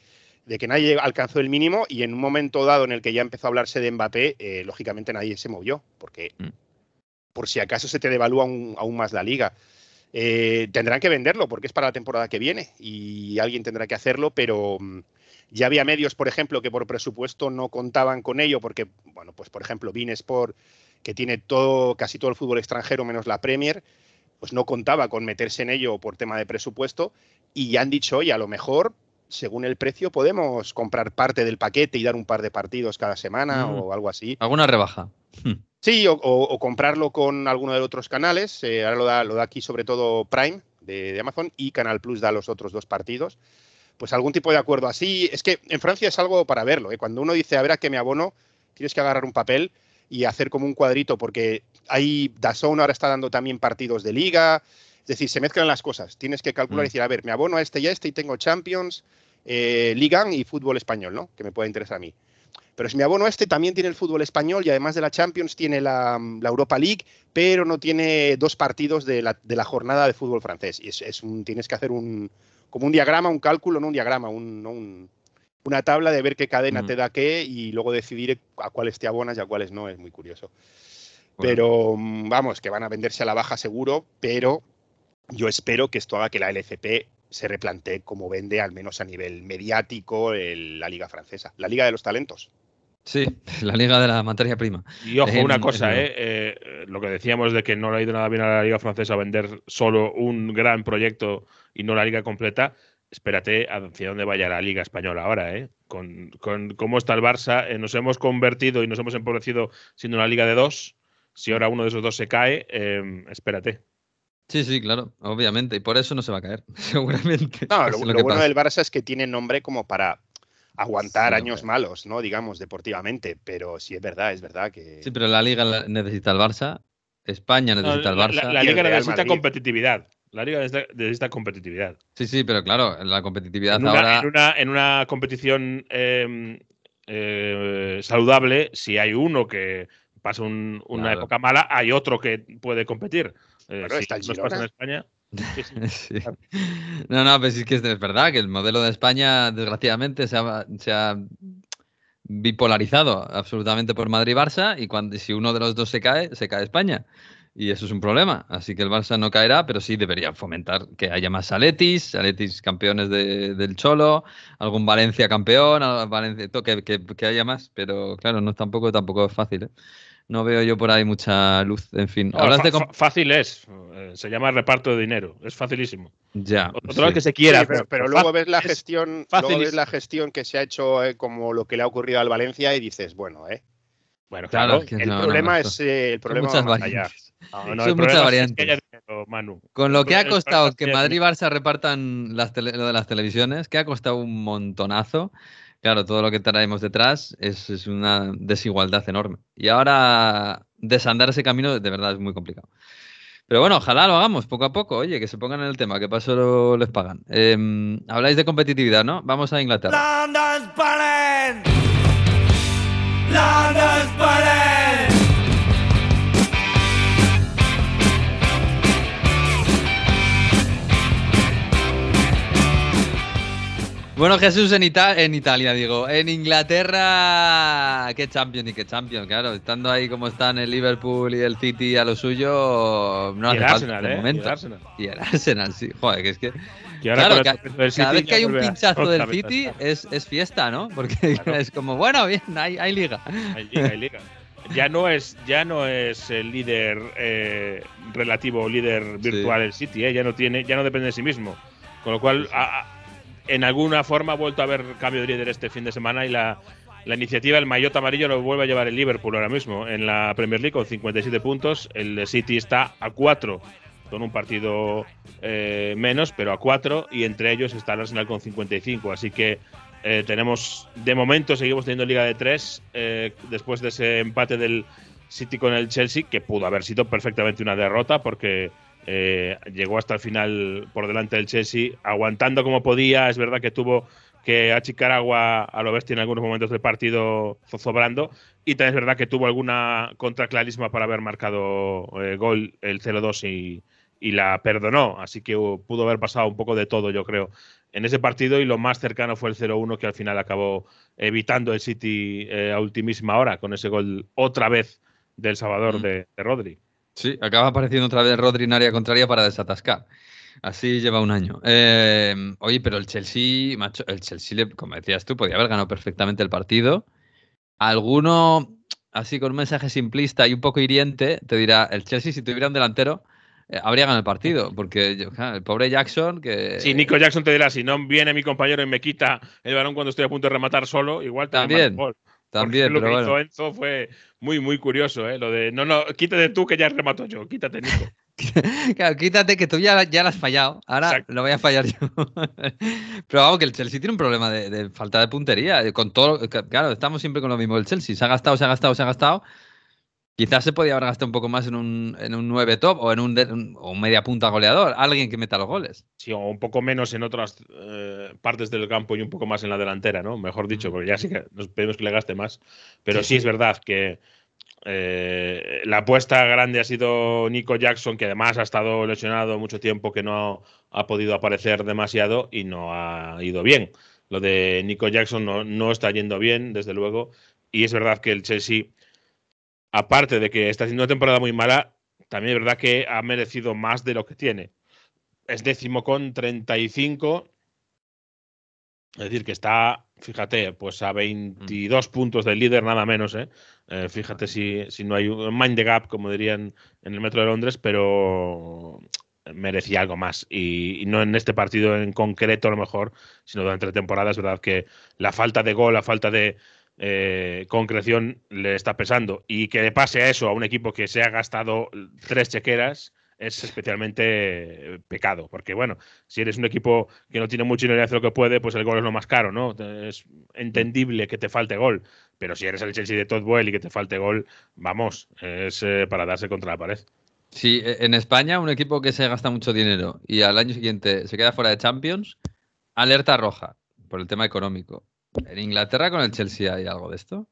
de que nadie alcanzó el mínimo y en un momento dado en el que ya empezó a hablarse de Mbappé, eh, lógicamente nadie se movió, porque Mm. por si acaso se te devalúa aún, aún más la liga. Eh, tendrán que venderlo porque es para la temporada que viene y alguien tendrá que hacerlo, pero mm, ya había medios, por ejemplo, que por presupuesto no contaban con ello, porque, bueno, pues por ejemplo, Bein Sport, que tiene todo, casi todo el fútbol extranjero menos la Premier, pues no contaba con meterse en ello por tema de presupuesto y ya han dicho, oye, a lo mejor, según el precio, podemos comprar parte del paquete y dar un par de partidos cada semana Mm. o algo así. ¿Alguna rebaja? Sí, o, o- o comprarlo con alguno de los otros canales. eh, ahora lo da, lo da aquí sobre todo Prime de, de Amazon y Canal Plus da los otros dos partidos. Pues algún tipo de acuerdo así. Es que en Francia es algo para verlo. ¿eh? Cuando uno dice, a ver a qué me abono, tienes que agarrar un papel y hacer como un cuadrito, porque hay Dazón ahora está dando también partidos de liga. Es decir, se mezclan las cosas. Tienes que calcular Mm. y decir, a ver, me abono a este y a este y tengo Champions, eh, Liga y fútbol español, ¿no? Que me puede interesar a mí. Pero si me abono este, también tiene el fútbol español y además de la Champions tiene la, la Europa League, pero no tiene dos partidos de la, de la jornada de fútbol francés. Y es, es un, tienes que hacer un, como un diagrama, un cálculo, no un diagrama, un, no un- una tabla de ver qué cadena Mm. te da qué y luego decidir a cuáles te abonas y a cuáles no. Es muy curioso. Bueno. Pero mm, vamos, que van a venderse a la baja seguro, pero yo espero que esto haga que la LFP se replantee como vende, al menos a nivel mediático, el- la Liga Francesa, la Liga de los Talentos. Sí, la liga de la materia prima. Y ojo, En- una cosa, en- ¿eh? Eh, lo que decíamos de que no le ha ido nada bien a la Liga Francesa vender solo un gran proyecto y no la Liga completa. Espérate hacia dónde vaya la Liga Española ahora, ¿eh? Con, con cómo está el Barça, eh, nos hemos convertido y nos hemos empobrecido siendo una Liga de dos. Si ahora uno de esos dos se cae, eh, espérate. Sí, sí, claro, obviamente. Y por eso no se va a caer, seguramente. No, lo, bueno pasa. del Barça es que tiene nombre como para aguantar Sí, años hombre. malos, ¿no? Digamos, deportivamente. Pero sí es verdad, es verdad que. Sí, pero la liga necesita el Barça, España No, necesita el Barça. la- Liga necesita Madrid. competitividad. La Liga necesita, necesita competitividad. Sí, sí, pero claro, la competitividad En una, ahora. en una- en una competición eh, eh, saludable, si hay uno que pasa un- una Claro. época mala, hay otro que puede competir. Eh, Bueno, si está en Girona. España. sí, sí. Sí. No, no, pero sí es que es verdad que el modelo de España, desgraciadamente, se ha, se ha bipolarizado absolutamente por Madrid y Barça, y cuando, si uno de los dos se cae, se cae España. Y eso es un problema. Así que el Barça no caerá, pero sí debería fomentar que haya más Aletis, Aletis campeones de- del Cholo, algún Valencia campeón, al- Valencia, que, que- que haya más. Pero claro, no tampoco, tampoco es fácil. ¿eh? No veo yo por ahí mucha luz. En fin, No, hablas de. fácil es. eh, se llama reparto de dinero. Es facilísimo. Ya. Otro sí. que se quiera. Sí, pero, luego ves la es gestión, fácil luego ves la gestión que se ha hecho eh, como lo que le ha ocurrido al Valencia y dices, bueno, eh. Bueno, Claro, claro. es que El no, problema es eh, el son problema muchas variantes. No, Son muchas es variantes. que haya dinero, Manu. Con lo que ha costado que Madrid y. Barça repartan las tele- lo de las televisiones, que ha costado un montonazo. Claro, todo lo que traemos detrás es, es una desigualdad enorme. Y ahora desandar ese camino de verdad es muy complicado. Pero bueno, ojalá lo hagamos poco a poco. Oye, que se pongan en el tema, que paso lo- les pagan. Em, habláis de competitividad, ¿no? Vamos a Inglaterra. London's! Bueno, Jesús, en, Ita- en Italia, digo. En Inglaterra, qué champion y qué champion, claro. Estando ahí como están el Liverpool y el City a lo suyo, no Y hace el falta Arsenal, de ¿eh? momento. Y el Arsenal. Y el Arsenal, sí. Joder, que es que. Claro, ca- del cada City vez que hay un pinchazo del City es, es fiesta, ¿no? Porque Claro. es como, bueno, bien, hay, hay liga. Hay liga, hay liga. Ya no es, ya no es el líder eh, relativo, líder virtual el City, ¿eh? ya no tiene, ya no depende de sí mismo. Con lo cual, a- en alguna forma ha vuelto a haber cambio de líder este fin de semana y la, la iniciativa, el maillot amarillo lo vuelve a llevar el Liverpool ahora mismo en la Premier League con 57 puntos. El City está a 4 con un partido eh, menos, pero a 4 y entre ellos está el Arsenal con 55. Así que Eh, tenemos, de momento, seguimos teniendo Liga de Tres eh, después de ese empate del City con el Chelsea, que pudo haber sido perfectamente una derrota porque eh, llegó hasta el final por delante del Chelsea, aguantando como podía. Es verdad que tuvo que achicar agua a lo bestia en algunos momentos del partido zozobrando. Y también es verdad que tuvo alguna contra clarísima para haber marcado gol el 0-2 y, y la perdonó. Así que uh, pudo haber pasado un poco de todo, yo creo, en ese partido. Y lo más cercano fue el 0-1, que al final acabó evitando el City eh, a ultimísima hora, con ese gol otra vez del Salvador Mm. de, de Rodri. Sí, acaba apareciendo otra vez Rodri en área contraria para desatascar. Así lleva un año. Eh, oye, pero el Chelsea, macho, el Chelsea, le- como decías tú, podía haber ganado perfectamente el partido. Alguno, así con un mensaje simplista y un poco hiriente, te dirá, el Chelsea si tuviera un delantero, eh, habría ganado el partido. Porque el pobre Jackson, que... Sí, Nico Jackson te dirá, si no viene mi compañero y me quita el balón cuando estoy a punto de rematar solo, igual te También, gol. También, lo pero que bueno. hizo Enzo fue muy, muy curioso, ¿eh? Lo de, no, no, quítate tú que ya remato yo, quítate, Nico. Claro, quítate que tú ya, ya la has fallado. Ahora Exacto. lo voy a fallar yo. Pero vamos, que el Chelsea tiene un problema de, de falta de puntería. Con todo, claro, estamos siempre con lo mismo del Chelsea. Se ha gastado, se ha gastado, se ha gastado. Quizás se podía haber gastado un poco más en un, en un 9 top o en un, de- un- o un media punta goleador. Alguien que meta los goles. Sí, o un poco menos en otras eh, partes del campo y un poco más en la delantera, ¿no? Mejor dicho, porque ya sí que nos pedimos que le gaste más. Pero sí, es verdad que eh, la apuesta grande ha sido Nico Jackson, que además ha estado lesionado mucho tiempo, que no ha podido aparecer demasiado y no ha ido bien. Lo de Nico Jackson no, no está yendo bien, desde luego. Y es verdad que el Chelsea, aparte de que está haciendo una temporada muy mala, también es verdad que ha merecido más de lo que tiene es décimo con 35. Es decir, que está, fíjate, pues a 22 puntos del líder, nada menos. ¿eh? Eh, fíjate si, si no hay un mind the gap, como dirían en el metro de Londres, pero merecía algo más. Y, y no en este partido en concreto, a lo mejor, sino durante la temporada. Es verdad que la falta de gol, la falta de eh, concreción le está pesando. Y que le pase a eso a un equipo que se ha gastado tres chequeras es especialmente eh, pecado, porque bueno, si eres un equipo que no tiene mucho dinero y hace lo que puede, pues el gol es lo más caro, ¿no? Es entendible que te falte gol, pero si eres el Chelsea de Todd Boyle y que te falte gol, vamos, es eh, para darse contra la pared. Sí, e- en España, un equipo que se gasta mucho dinero y al año siguiente se queda fuera de Champions, alerta roja por el tema económico. ¿En Inglaterra con el Chelsea hay algo de esto?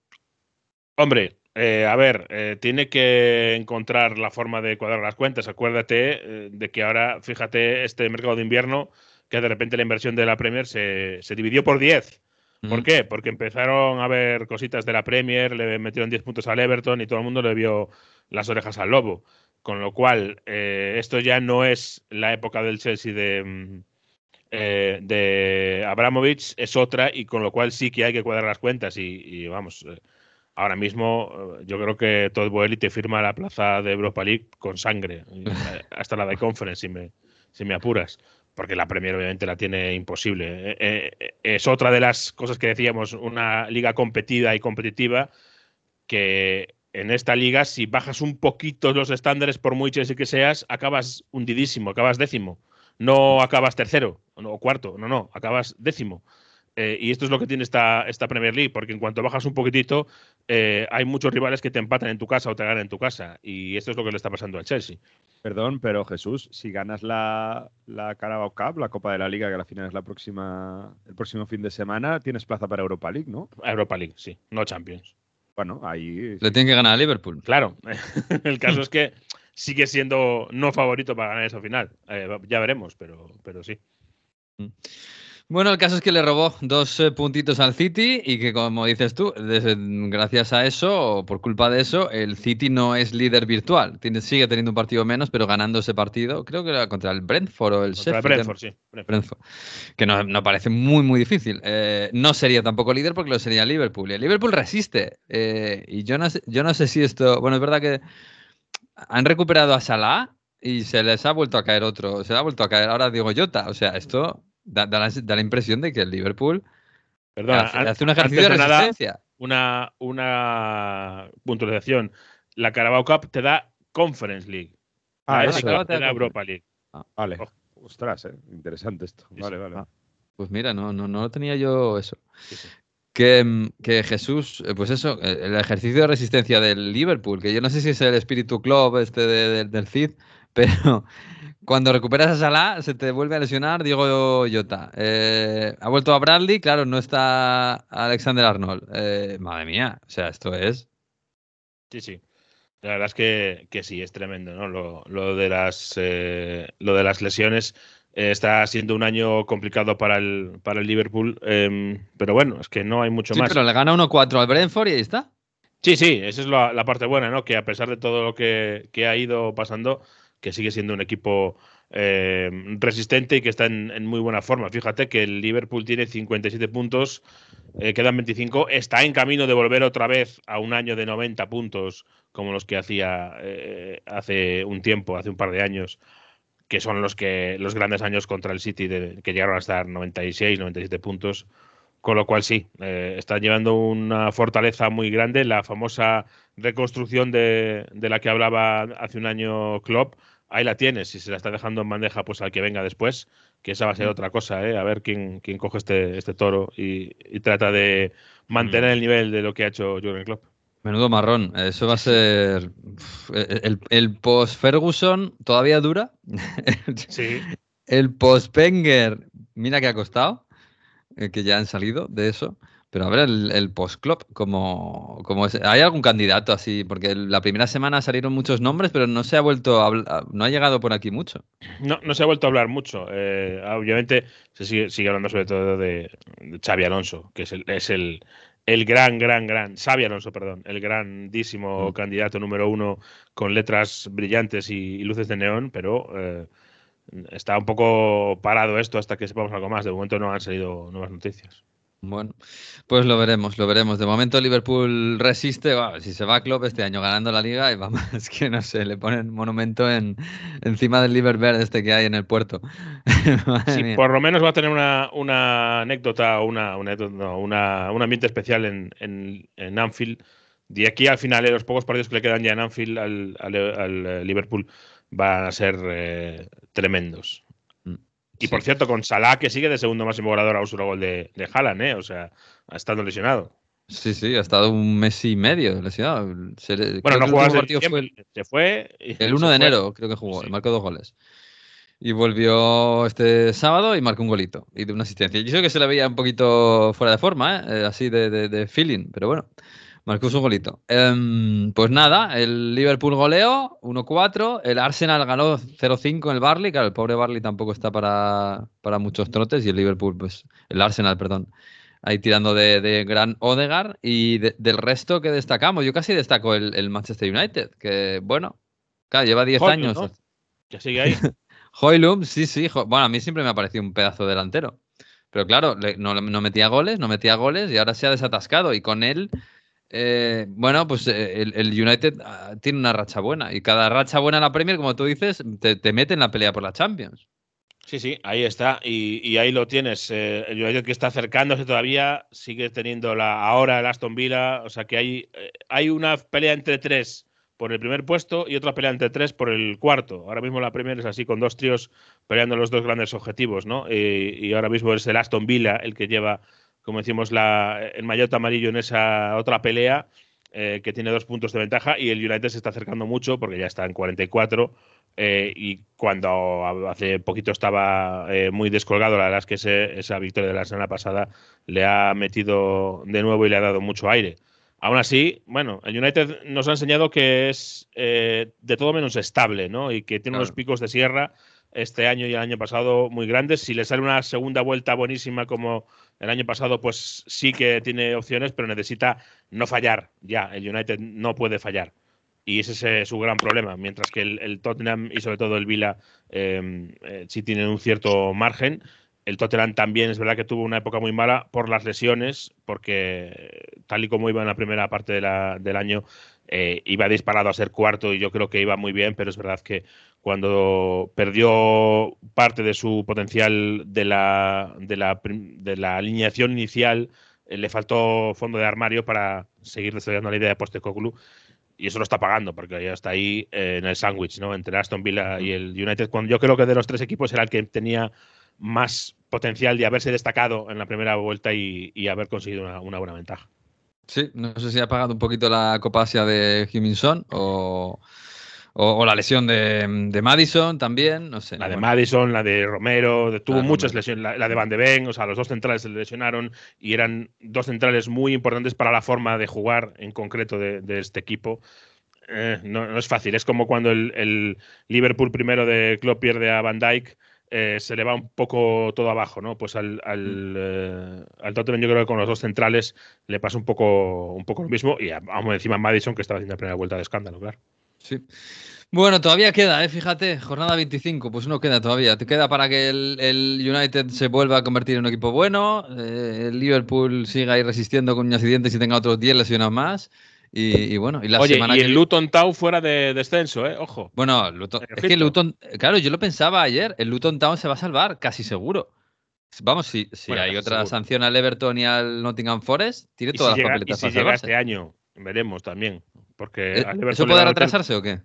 Hombre, eh, a ver, eh, tiene que encontrar la forma de cuadrar las cuentas. Acuérdate eh, de que ahora, fíjate, este mercado de invierno, que de repente la inversión de la Premier se, se dividió por 10. ¿Por Mm. qué? Porque empezaron a ver cositas de la Premier, le metieron 10 puntos al Everton y todo el mundo le vio las orejas al lobo. Con lo cual, esto ya no es la época del Chelsea de, mm, eh, de Abramovich, es otra, y con lo cual sí que hay que cuadrar las cuentas. Y, y vamos, eh, ahora mismo eh, yo creo que todo Boeli te firma la plaza de Europa League con sangre, hasta la de Conference, si me, si me apuras. Porque la Premier obviamente la tiene imposible. Eh, eh, es otra de las cosas que decíamos, una liga competida y competitiva, que en esta liga, si bajas un poquito los estándares, por muy Chelsea que seas, acabas hundidísimo, acabas décimo. No acabas tercero o no, cuarto, no, no, acabas décimo. Eh, y esto es lo que tiene esta, esta Premier League, porque en cuanto bajas un poquitito, eh, hay muchos rivales que te empatan en tu casa o te ganan en tu casa. Y esto es lo que le está pasando al Chelsea. Perdón, pero Jesús, si ganas la, la Carabao Cup, la Copa de la Liga, que al final es la próxima, el próximo fin de semana, tienes plaza para Europa League, ¿no? Europa League, sí, no Champions. Bueno, ahí. Le tienen que ganar a Liverpool. Claro, el caso es que sigue siendo no favorito para ganar esa final. Eh, ya veremos, pero, pero sí. Bueno, el caso es que le robó dos eh, puntitos al City y que, como dices tú, desde- gracias a eso, o por culpa de eso, el City no es líder virtual. Tiene, sigue teniendo un partido menos, pero ganando ese partido, creo que era contra el Brentford o el Contra el Sheffield. Brentford, sí. Brentford. Brentford, que no, no parece muy, muy difícil. Eh, no sería tampoco líder porque lo sería Liverpool. Y el Liverpool resiste. Eh, y yo no, sé, yo no sé si esto. Bueno, es verdad que han recuperado a Salah y se les ha vuelto a caer otro. Se le ha vuelto a caer ahora Diego Jota. O sea, esto da, da la, da la impresión de que el Liverpool Perdona, hace, hace un ejercicio de nada, resistencia. una, una puntualización. La Carabao Cup te da Conference League. Ah. FA Cup te da Europa League. Vale. Ojo. Ostras, eh, interesante esto. Vale, vale. Ah. Pues mira, no, no, no tenía yo eso. Que, mm, que, Jesús, eh, pues eso, eh, el ejercicio de resistencia del Liverpool, que yo no sé si es el espíritu club este del Cid, pero cuando recuperas a Salah se te vuelve a lesionar Diego Jota. Eh, ha vuelto a Bradley, claro, no está Alexander Arnold. madre mía, o sea, esto es... Sí, sí. La verdad es que, que sí, es tremendo, ¿no? Lo, lo de, las, lo de las lesiones eh, está siendo un año complicado para el, para el Liverpool, em, pero bueno, es que no hay mucho sí, más. Pero le gana 1-4 al Brentford y ahí está. Sí, sí, esa es la, parte buena, ¿no? Que a pesar de todo lo que, ha ido pasando, que sigue siendo un equipo em, resistente y que está en, muy buena forma. Fíjate que el Liverpool tiene 57 puntos, eh, quedan 25, está en camino de volver otra vez a un año de 90 puntos como los que hacía eh, hace un tiempo, hace un par de años que son los que los grandes años contra el City que llegaron a estar 96, 97 puntos. Con lo cual sí, eh, está llevando una fortaleza muy grande. La famosa reconstrucción de, la que hablaba hace un año Klopp, ahí la tienes. Si se la está dejando en bandeja, pues al que venga después, que esa va a ser mm. otra cosa, ¿eh? a ver quién, quién coge este, este toro y, trata de mantener mm. el nivel de lo que ha hecho Jurgen Klopp. Menudo marrón. Eso va a ser. El, el post-Ferguson todavía dura. Sí. El post-Penger, mira que ha costado, eh, que ya han salido de eso. Pero a ver, el, el post-Club, como, como es, ¿hay algún candidato así? Porque la primera semana salieron muchos nombres, pero no se ha vuelto a, no ha llegado por aquí mucho. No, no se ha vuelto a hablar mucho. Eh, obviamente se sigue, sigue, hablando sobre todo de, de Xavi Alonso, que es el, es el, el gran, gran, gran, Xavi Alonso, perdón, el grandísimo mm. candidato número uno con letras brillantes y, luces de neón, pero eh, está un poco parado esto hasta que sepamos algo más. De momento no han salido nuevas noticias. Bueno, pues lo veremos, lo veremos. De momento Liverpool resiste, si se va a Klopp este año ganando la liga y vamos, es que no sé, le ponen monumento en, encima del Liverpool este que hay en el puerto. sí, por lo menos va a tener una, una anécdota o una, una, una, un ambiente especial en, en, en, Anfield. De aquí al final, de los pocos partidos que le quedan ya en Anfield al, al, Liverpool van a ser eh, tremendos. Y por cierto, con Salah, que sigue de segundo máximo goleador a un solo gol de, de Haaland, ¿eh? O sea, ha estado lesionado. Sí, sí, ha estado un mes y medio lesionado. bueno, no jugó el partido fue se fue. El 1 de enero creo que jugó, marcó dos goles. Y volvió este sábado y marcó un golito y de una asistencia. Yo sé que se le veía un poquito fuera de forma, ¿eh? así de, de, feeling, pero bueno. Marcó su golito. Em, pues nada, el Liverpool goleó 1-4. El Arsenal ganó 0-5 en el Barley. Claro, el pobre Barley tampoco está para, para, muchos trotes. Y el Liverpool, pues, el Arsenal, perdón. Ahí tirando de, gran Odegar. Y del resto que destacamos, yo casi destaco el, Manchester United. Que bueno, claro, lleva 10 años. Ya sigue ahí. Hoylum, sí, sí. Bueno, a mí siempre me ha parecido un pedazo delantero. Pero claro, no, no metía goles, no metía goles y ahora se ha desatascado. Y con él eh, bueno, pues eh, el, United ah, tiene una racha buena y cada racha buena en la Premier, como tú dices, te, mete en la pelea por la Champions. Sí, sí, ahí está. Y, ahí lo tienes. Eh, el United que está acercándose todavía, sigue teniendo la ahora el Aston Villa. O sea que hay, hay una pelea entre tres por el primer puesto y otra pelea entre tres por el cuarto. Ahora mismo la Premier es así, con dos tríos peleando los dos grandes objetivos, ¿no? y ahora mismo es el Aston Villa el que lleva como decimos, la, el maillot amarillo en esa otra pelea, eh, que tiene dos puntos de ventaja, y el United se está acercando mucho porque ya está en 44. Eh, y cuando hace poquito estaba eh, muy descolgado, la verdad es que esa victoria de la semana pasada le ha metido de nuevo y le ha dado mucho aire. Aún así, bueno, el United nos ha enseñado que es de todo menos estable, ¿no? Y que tiene unos picos de sierra este año y el año pasado muy grandes. Si le sale una segunda vuelta buenísima como el año pasado, pues sí que tiene opciones, pero necesita no fallar ya. El United no puede fallar. Y ese es su gran problema. Mientras que el, Tottenham y sobre todo el Vila em, eh, sí tienen un cierto margen. El Tottenham también es verdad que tuvo una época muy mala por las lesiones, porque tal y como iba en la primera parte del año, eh, iba disparado a ser cuarto y yo creo que iba muy bien, pero es verdad que cuando perdió parte de su potencial de la, de la, de la alineación inicial, eh, le faltó fondo de armario para seguir desarrollando la idea de Postecoglou y eso lo está pagando porque ya está ahí eh, en el sándwich, ¿no? Entre Aston Villa y el United. Cuando yo creo que de los tres equipos era el que tenía más potencial de haberse destacado en la primera vuelta y, y haber conseguido una, una, buena ventaja. Sí, no sé si ha pagado un poquito la Copa Asia de Jiminson o, o, o, la lesión de, de, Madison también, no sé. La de bueno. Madison, la de Romero, de, tuvo muchas lesiones, la, la, de Van de Ven, o sea, los dos centrales se lesionaron y eran dos centrales muy importantes para la forma de jugar en concreto de, de este equipo. Eh, no, no, es fácil, es como cuando el, el Liverpool primero de Klopp pierde a Van Dijk eh, se le va un poco todo abajo, ¿no? Pues al, al, eh, al, Tottenham yo creo que con los dos centrales le pasa un poco, un poco lo mismo y vamos encima Madison que estaba haciendo la primera vuelta de escándalo, claro. Sí. Bueno, todavía queda, ¿eh? fíjate, jornada 25, pues no queda todavía. Te queda para que el, el United se vuelva a convertir en un equipo bueno, eh, el Liverpool siga ahí resistiendo con accidentes y tenga otros 10 lesionados más. Y, y, bueno, y la Oye, semana y que el Luton Town fuera de descenso, ¿eh? Ojo. Bueno, Luton, es que Luton, claro, yo lo pensaba ayer, el Luton Town se va a salvar, casi seguro. Vamos, si, si bueno, hay otra seguro. sanción al Everton y al Nottingham Forest, tiene todas si las llega, papeletas y si llega este año, veremos también. Porque ¿Eh? ¿Eso puede retrasarse o qué?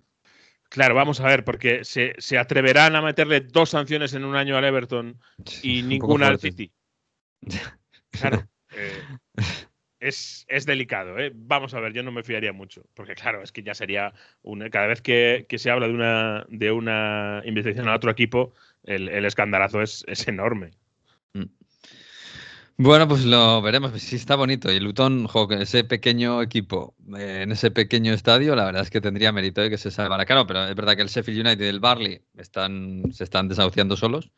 Claro, vamos a ver, porque se, se, atreverán a meterle dos sanciones en un año al Everton y ninguna al City. Claro. eh, es, es, delicado. ¿eh? Vamos a ver, yo no me fiaría mucho. Porque, claro, es que ya sería. Un, cada vez que, se habla de una, de una investigación a otro equipo, el, escandalazo es, es enorme. Mm. Bueno, pues lo veremos. Sí, está bonito. Y Luton, jo, ese pequeño equipo, eh, en ese pequeño estadio, la verdad es que tendría mérito de que se salvara. Claro, pero es verdad que el Sheffield United y el Barley están, se están desahuciando solos.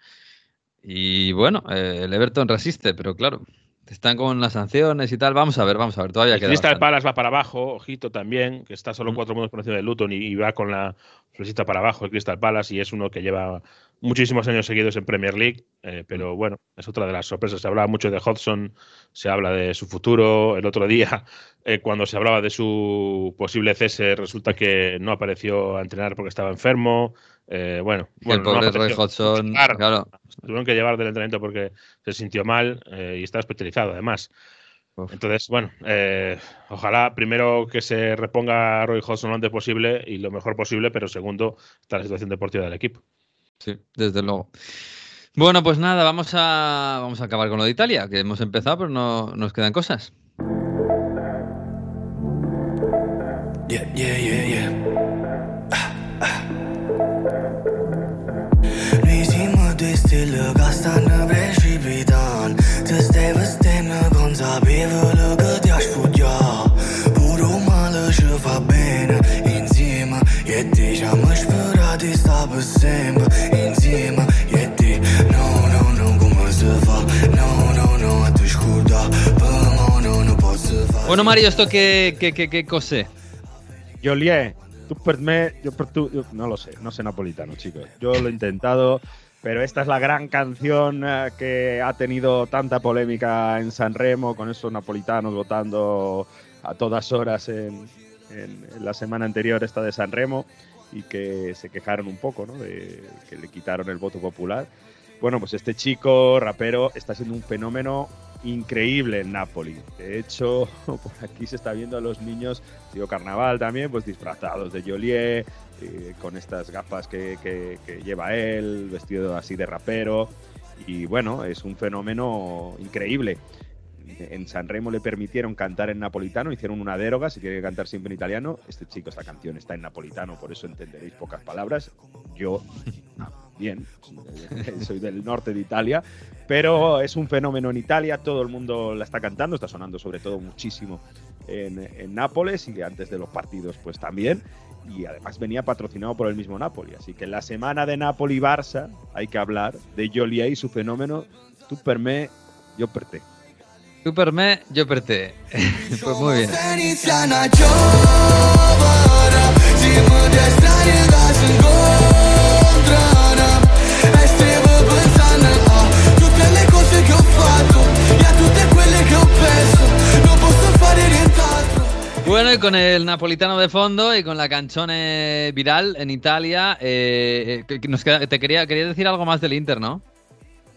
Y bueno, eh, el Everton resiste, pero claro, están con las sanciones y tal. Vamos a ver, vamos a ver. Todavía queda. Crystal Palace va para abajo, ojito también, que está solo cuatro puntos por encima de Luton y, y, va con la flechita para abajo el Crystal Palace y es uno que lleva muchísimos años seguidos en Premier League, eh, pero bueno, es otra de las sorpresas. Se hablaba mucho de Hodgson, se habla de su futuro. El otro día, eh, cuando se hablaba de su posible cese, resulta que no apareció a entrenar porque estaba enfermo. Eh, bueno, el bueno, pobre no Roy Hodgson, claro. claro. Tuvieron que llevar del entrenamiento porque se sintió mal eh, y está hospitalizado además. Uf. Entonces, bueno, eh, ojalá primero que se reponga Roy Hodgson lo antes posible y lo mejor posible, pero segundo, está la situación deportiva del equipo. Sí, desde luego. Bueno, pues nada, vamos a, vamos a acabar con lo de Italia, que hemos empezado, pero no nos quedan cosas. Yeah, yeah, yeah. Ah, ah. Bueno Mario, ¿esto qué, qué, qué, qué cos'è? Joliet, tú per me, yo per tú, yo, no lo sé, no sé napolitano, chicos. Yo lo he intentado, pero esta es la gran canción eh, que ha tenido tanta polémica en San Remo, con esos napolitanos votando a todas horas en, en, en, la semana anterior esta de San Remo y que se quejaron un poco, ¿no? De que le quitaron el voto popular. Bueno, pues este chico rapero está siendo un fenómeno increíble en Nápoli. De hecho, por aquí se está viendo a los niños, digo carnaval también, pues disfrazados de Joliet, eh, con estas gafas que, que, que, lleva él, vestido así de rapero. Y bueno, es un fenómeno increíble. En Sanremo le permitieron cantar en napolitano, hicieron una déroga, si quiere cantar siempre en italiano. Este chico, esta canción está en napolitano, por eso entenderéis pocas palabras. Yo, bien, soy del norte de Italia, pero es un fenómeno en Italia, todo el mundo la está cantando, está sonando sobre todo muchísimo en, en Nápoles y antes de los partidos pues también y además venía patrocinado por el mismo Napoli. Así que en la semana de Napoli-Barça hay que hablar de Joliet y su fenómeno Tu per me, yo per te. Tu per me, yo per te. pues muy bien. Bueno, y con el napolitano de fondo y con la canzone viral en Italia, eh, nos queda, te quería, quería decir algo más del Inter, ¿no?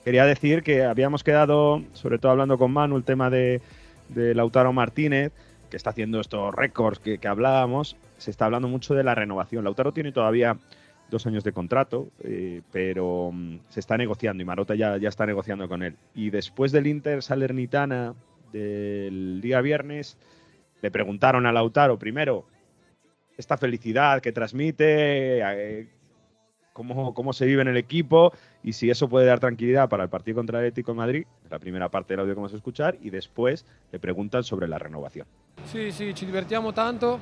Quería decir que habíamos quedado, sobre todo hablando con Manu, el tema de, de Lautaro Martínez, que está haciendo estos récords que, que, hablábamos, se está hablando mucho de la renovación. Lautaro tiene todavía dos años de contrato, eh, pero mm, se está negociando y Marota ya, ya está negociando con él. Y después del Inter Salernitana del día viernes, le preguntaron a Lautaro primero esta felicidad que transmite, eh, cómo, cómo se vive en el equipo y si eso puede dar tranquilidad para el partido contra el Atlético de Madrid, la primera parte del audio que vamos a escuchar, y después le preguntan sobre la renovación. Sì, sì, ci divertiamo tanto,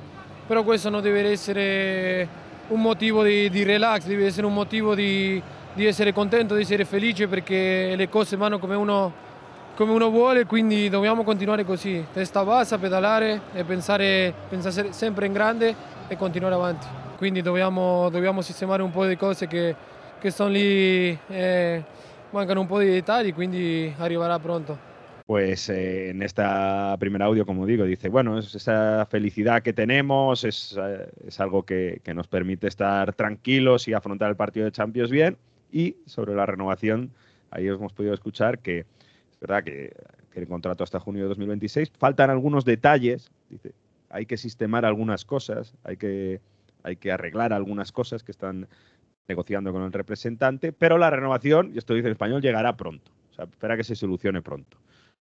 però questo non deve essere un motivo di, di relax, deve essere un motivo di, di essere contento, di essere felice perché le cose vanno come uno, come uno vuole, quindi dobbiamo continuare così, testa bassa, pedalare e pensare, pensare sempre in grande e continuare avanti. Quindi dobbiamo, dobbiamo sistemare un po' di cose che, che sono lì, eh, mancano un po' di dettagli, quindi arriverà pronto. Pues eh, en esta primer audio, como digo, dice, bueno, es esa felicidad que tenemos, es, eh, es algo que, que, nos permite estar tranquilos y afrontar el partido de Champions bien. Y sobre la renovación, ahí hemos podido escuchar que es verdad que tiene contrato hasta junio de 2026. Faltan algunos detalles, dice, hay que sistemar algunas cosas, hay que, hay que arreglar algunas cosas que están negociando con el representante, pero la renovación, y esto dice en español, llegará pronto. O sea, espera que se solucione pronto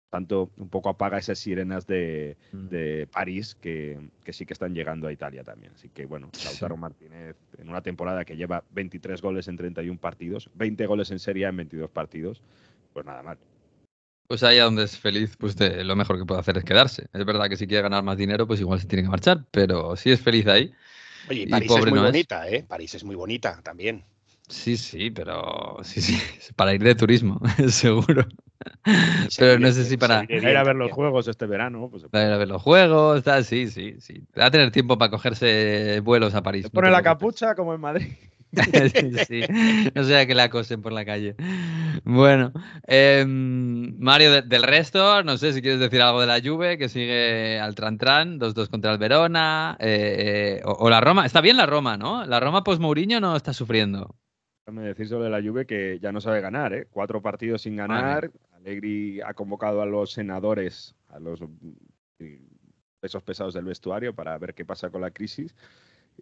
tanto un poco apaga esas sirenas de, de París que, que, sí que están llegando a Italia también. Así que bueno, Lautaro sí. Martínez en una temporada que lleva 23 goles en 31 partidos, 20 goles en Serie en 22 partidos, pues nada mal. Pues allá donde es feliz, pues de, lo mejor que puede hacer es quedarse. Es verdad que si quiere ganar más dinero, pues igual se tiene que marchar, pero si es feliz ahí. Oye, y París y es muy no bonita, es. ¿eh? París es muy bonita también. Sí, sí, pero sí, sí, para ir de turismo, seguro. pero no sé si para ir a ver los juegos este verano. Pues para ir a ver los juegos, tal, sí, sí, sí. Va a tener tiempo para cogerse vuelos a París. Se pone no la capucha como en Madrid. sí, no sea que la acosen por la calle. Bueno, eh, Mario, de, del resto, no sé si quieres decir algo de la Juve, que sigue al Tran-Tran, 2-2 contra el Verona, eh, eh, o, o, la Roma. Está bien la Roma, ¿no? La Roma post-Mourinho no está sufriendo. Me decir sobre la Juve que ya no sabe ganar, ¿eh? Cuatro partidos sin ganar. Vale. Allegri ha convocado a los senadores, a los pesos pesados del vestuario para ver qué pasa con la crisis.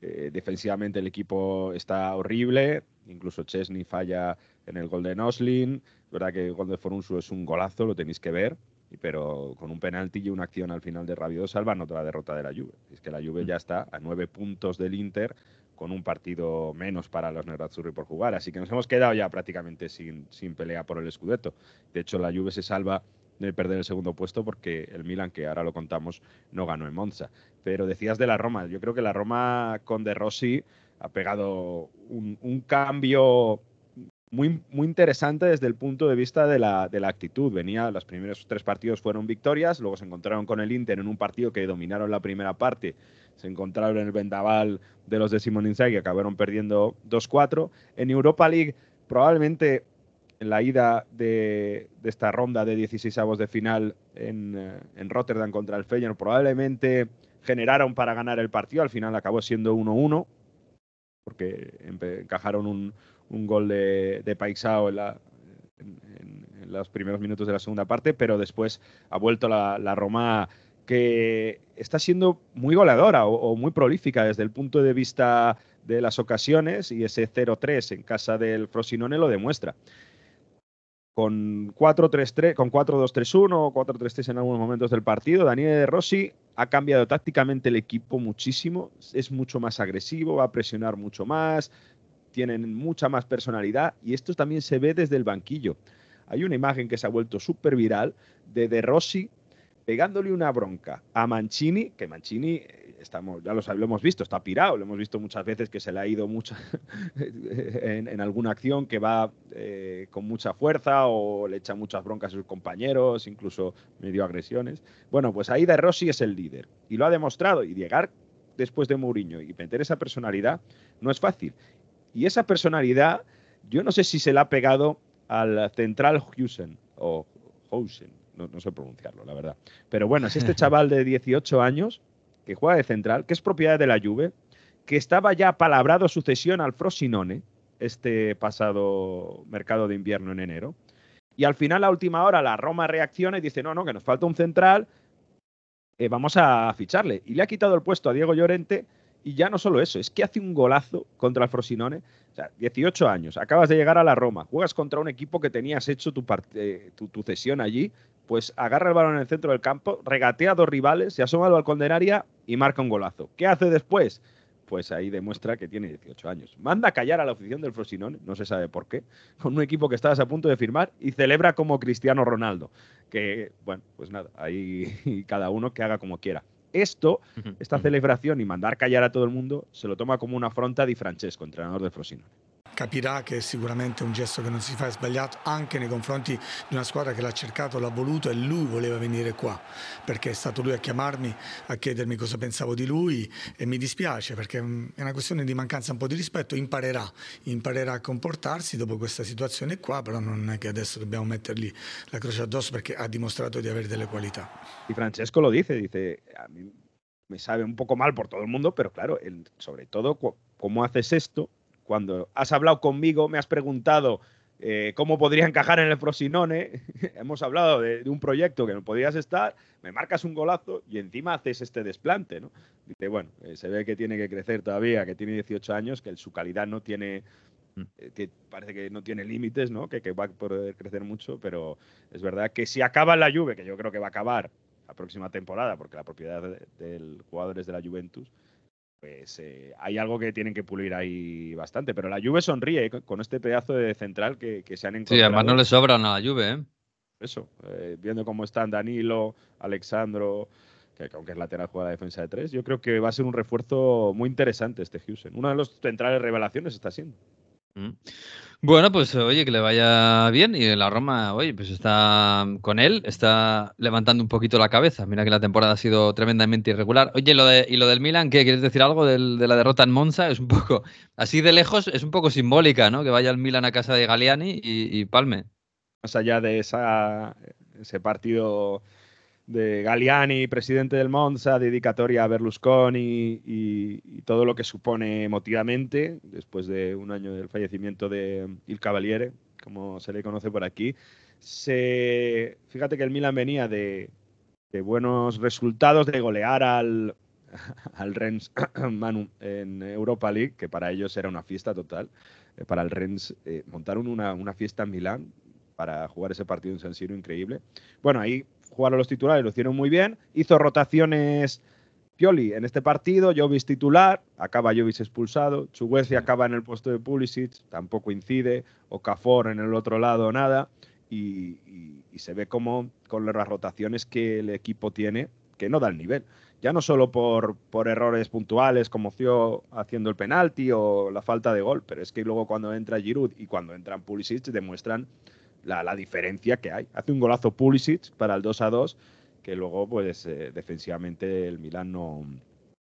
Eh, defensivamente el equipo está horrible, incluso Chesney falla en el gol de Noslin. Es verdad que el gol de Forunsu es un golazo, lo tenéis que ver, pero con un penalti y una acción al final de Rabido salvan otra derrota de la Juve. Es que la Juve ya está a nueve puntos del Inter con un partido menos para los Nerazzurri por jugar, así que nos hemos quedado ya prácticamente sin, sin pelea por el Scudetto. De hecho, la Juve se salva de perder el segundo puesto porque el Milan, que ahora lo contamos, no ganó en Monza. Pero decías de la Roma, yo creo que la Roma con De Rossi ha pegado un, cambio muy, muy, interesante desde el punto de vista de la, de la, actitud. Venía, los primeros tres partidos fueron victorias, luego se encontraron con el Inter en un partido que dominaron la primera parte, se encontraron en el vendaval de los de Simon Inzaghi, que acabaron perdiendo 2-4. En Europa League, probablemente en la ida de, de, esta ronda de 16 avos de final en, en, Rotterdam contra el Feyenoord, probablemente generaron para ganar el partido, al final acabó siendo 1-1, porque encajaron un, un gol de, de Paisao en, la, en, en, los primeros minutos de la segunda parte, pero después ha vuelto la, la Roma que está siendo muy goleadora o, muy prolífica desde el punto de vista de las ocasiones y ese 0-3 en casa del Frosinone lo demuestra con 4-3-3, con 4-2-3-1 o 4-3-3 en algunos momentos del partido. Daniel de Rossi ha cambiado tácticamente el equipo muchísimo, es mucho más agresivo, va a presionar mucho más, tienen mucha más personalidad y esto también se ve desde el banquillo. Hay una imagen que se ha vuelto súper viral de De Rossi pegándole una bronca a Mancini, que Mancini estamos, ya lo, lo, hemos visto, está pirado, lo hemos visto muchas veces que se le ha ido mucha en, en, alguna acción que va eh, con mucha fuerza o le echa muchas broncas a sus compañeros, incluso medio agresiones. Bueno, pues ahí De Rossi es el líder y lo ha demostrado y llegar después de Mourinho y meter esa personalidad no es fácil. Y esa personalidad, yo no sé si se la ha pegado al central Husen o Housen, no, sé pronunciarlo, la verdad. Pero bueno, es este chaval de 18 años que juega de central, que es propiedad de la Juve, que estaba ya palabrado sucesión al Frosinone este pasado mercado de invierno en enero. Y al final, a última hora, la Roma reacciona y dice, no, no, que nos falta un central, eh, vamos a ficharle. Y le ha quitado el puesto a Diego Llorente Y ya no solo eso, es que hace un golazo contra el Frosinone. O sea, 18 años, acabas de llegar a la Roma, juegas contra un equipo que tenías hecho tu, eh, tu, tu, cesión allí, pues agarra el balón en el centro del campo, regatea a dos rivales, se asoma al balcón de área y marca un golazo. ¿Qué hace después? Pues ahí demuestra que tiene 18 años. Manda a callar a la afición del Frosinone, no se sabe por qué, con un equipo que estabas a punto de firmar y celebra como Cristiano Ronaldo. Que, bueno, pues nada, ahí cada uno que haga como quiera. Esto, esta celebración y mandar callar a todo el mundo, se lo toma come una afronta di Francesco, entrenador del Frosinone. Capirà che è sicuramente un gesto che non si fa è sbagliato anche nei confronti di una squadra che l'ha cercato, l'ha voluto e lui voleva venire qua perché è stato lui a chiamarmi, a chiedermi cosa pensavo di lui e mi dispiace perché è una questione di mancanza un po' di rispetto, imparerà, imparerà a comportarsi dopo questa situazione qua, però non è che adesso dobbiamo mettergli la croce addosso perché ha dimostrato di avere delle qualità. Y Francesco lo dice, dice, a mí me sabe un poco mal por todo el mundo, pero claro, el, sobre todo cómo haces esto cuando has hablado conmigo, me has preguntado eh, cómo podría encajar en el Frosinone, hemos hablado de, de, un proyecto que no podías estar, me marcas un golazo y encima haces este desplante, ¿no? Dice, bueno, eh, se ve que tiene que crecer todavía, que tiene 18 años, que su calidad no tiene, eh, que parece que no tiene límites, ¿no? Que, que, va a poder crecer mucho, pero es verdad que si acaba la Juve, que yo creo que va a acabar la próxima temporada, porque la propiedad de, del jugador es de la Juventus, pues eh, hay algo que tienen que pulir ahí bastante. Pero la Juve sonríe con este pedazo de central que, que se han encontrado. Sí, además no le sobran a la Juve, ¿eh? Eso, eh, viendo cómo están Danilo, Alexandro, que aunque es lateral juega la defensa de tres, yo creo que va a ser un refuerzo muy interesante este Houston. Uno de los centrales revelaciones está siendo. Mm. Bueno, pues oye, que le vaya bien y la Roma, oye, pues está con él, está levantando un poquito la cabeza. Mira que la temporada ha sido tremendamente irregular. Oye, lo de, ¿y lo del Milan? ¿qué quieres decir algo de la derrota en Monza? Es un poco, así de lejos, es un poco simbólica, ¿no? Que vaya el Milan a casa de Galeani y, y palme. Más allá de esa, ese partido de Galliani, presidente del Monza, dedicatoria a Berlusconi y, todo lo que supone emotivamente, después de un año del fallecimiento de Il Cavaliere, como se le conoce por aquí. Se, fíjate que el Milan venía de, de buenos resultados, de golear al, al Rennes Manu en Europa League, que para ellos era una fiesta total. Eh, para el Rennes eh, montaron una, una fiesta en Milán para jugar ese partido en San Siro increíble. Bueno, ahí jugaron los titulares, lo hicieron muy bien. Hizo rotaciones Pioli en este partido, Jovis titular, acaba Jovis expulsado, Chuguesi acaba en el puesto de Pulisic, tampoco incide, Okafor en el otro lado, nada. Y, y, y, se ve como con las rotaciones que el equipo tiene, que no da el nivel. Ya no solo por, por errores puntuales como Cio haciendo el penalti o la falta de gol, pero es que luego cuando entra Giroud y cuando entran Pulisic demuestran la, la, diferencia que hay. Hace un golazo Pulisic para el 2 a 2, que luego, pues, eh, defensivamente el Milan no,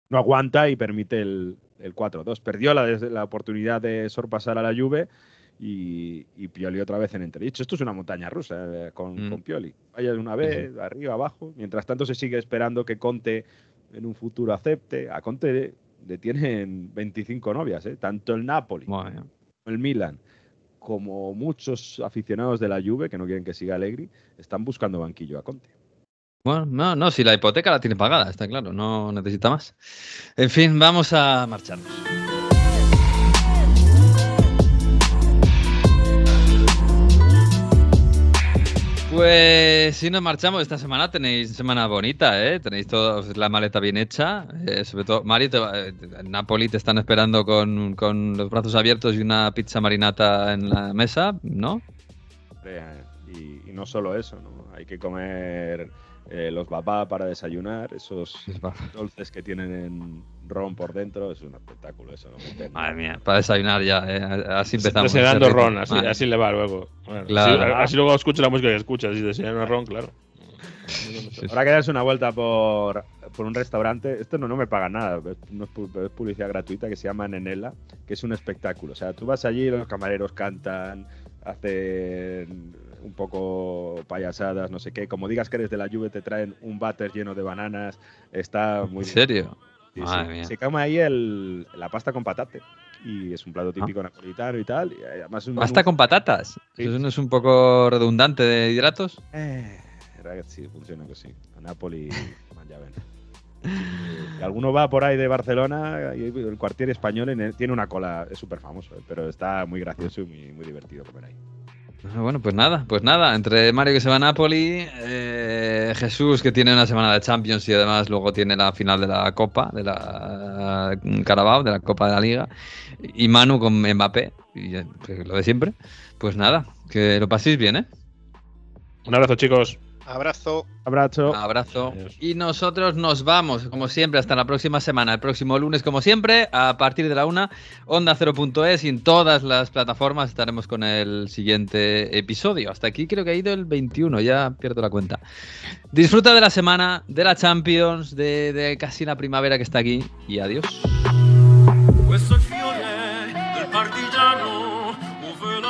no aguanta y permite el, el 4-2. Perdió la, la, oportunidad de sorpasar a la Juve y, y, Pioli otra vez en entredicho. Esto es una montaña rusa eh, con, mm. con, Pioli. Vaya de una vez, sí. arriba, abajo. Mientras tanto se sigue esperando que Conte en un futuro acepte. A Conte le tienen 25 novias, ¿eh? tanto el Napoli, bueno. el Milan como muchos aficionados de la Juve que no quieren que siga Allegri, están buscando banquillo a Conte. Bueno, no, no, si la hipoteca la tiene pagada, está claro, no necesita más. En fin, vamos a marcharnos. Pues si nos marchamos esta semana tenéis semana bonita, ¿eh? Tenéis toda la maleta bien hecha. Eh, sobre todo, Mario, te va, en Napoli te están esperando con, con, los brazos abiertos y una pizza marinata en la mesa, ¿no? Y, y no solo eso, ¿no? Hay que comer eh, los babá para desayunar, esos dulces que tienen en ron por dentro, es un espectáculo eso. ¿no? Madre mía, para desayunar ya, eh, así empezamos. Desayunando ron, así, así, le va luego. Bueno, claro. así, así, luego escucha la música que escucha, si desayuna ron, claro. Ahora que das una vuelta por, por un restaurante, esto no, no me paga nada, no es publicidad gratuita que se llama Nenela, que es un espectáculo. O sea, tú vas allí, los camareros cantan, hacen un poco payasadas, no sé qué. Como digas que eres de la lluvia, te traen un váter lleno de bananas. Está muy ¿En serio? Sí, sí. Se come ahí el, la pasta con patate. Y es un plato típico ah. napolitano y tal. Y además un ¿Pasta con patatas? Sí. ¿Eso no es un poco redundante de hidratos? Eh, sí, funciona que sí. A Napoli, mangiaven. Y alguno va por ahí de Barcelona el cuartier español tiene una cola, es súper famoso, eh, pero está muy gracioso y muy, muy divertido comer ahí. Bueno, pues nada, pues nada. Entre Mario que se va a Napoli, eh, Jesús que tiene una semana de Champions y además luego tiene la final de la Copa, de la eh, Carabao, de la Copa de la Liga, y Manu con Mbappé, y pues lo de siempre. Pues nada, que lo paséis bien, ¿eh? Un abrazo, chicos. Abrazo. Abrazo. Abrazo. Y nosotros nos vamos, como siempre, hasta la próxima semana. El próximo lunes, como siempre, a partir de la una, Onda 0.es y en todas las plataformas estaremos con el siguiente episodio. Hasta aquí creo que ha ido el 21, ya pierdo la cuenta. Disfruta de la semana, de la Champions, de, de casi la primavera que está aquí y adiós.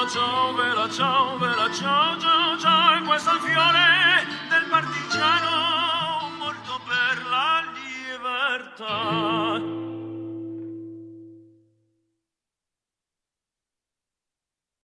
ciao, vela ciao, vela ciao, ciao, ciao, e questo è il fiore del partigiano morto per la libertà.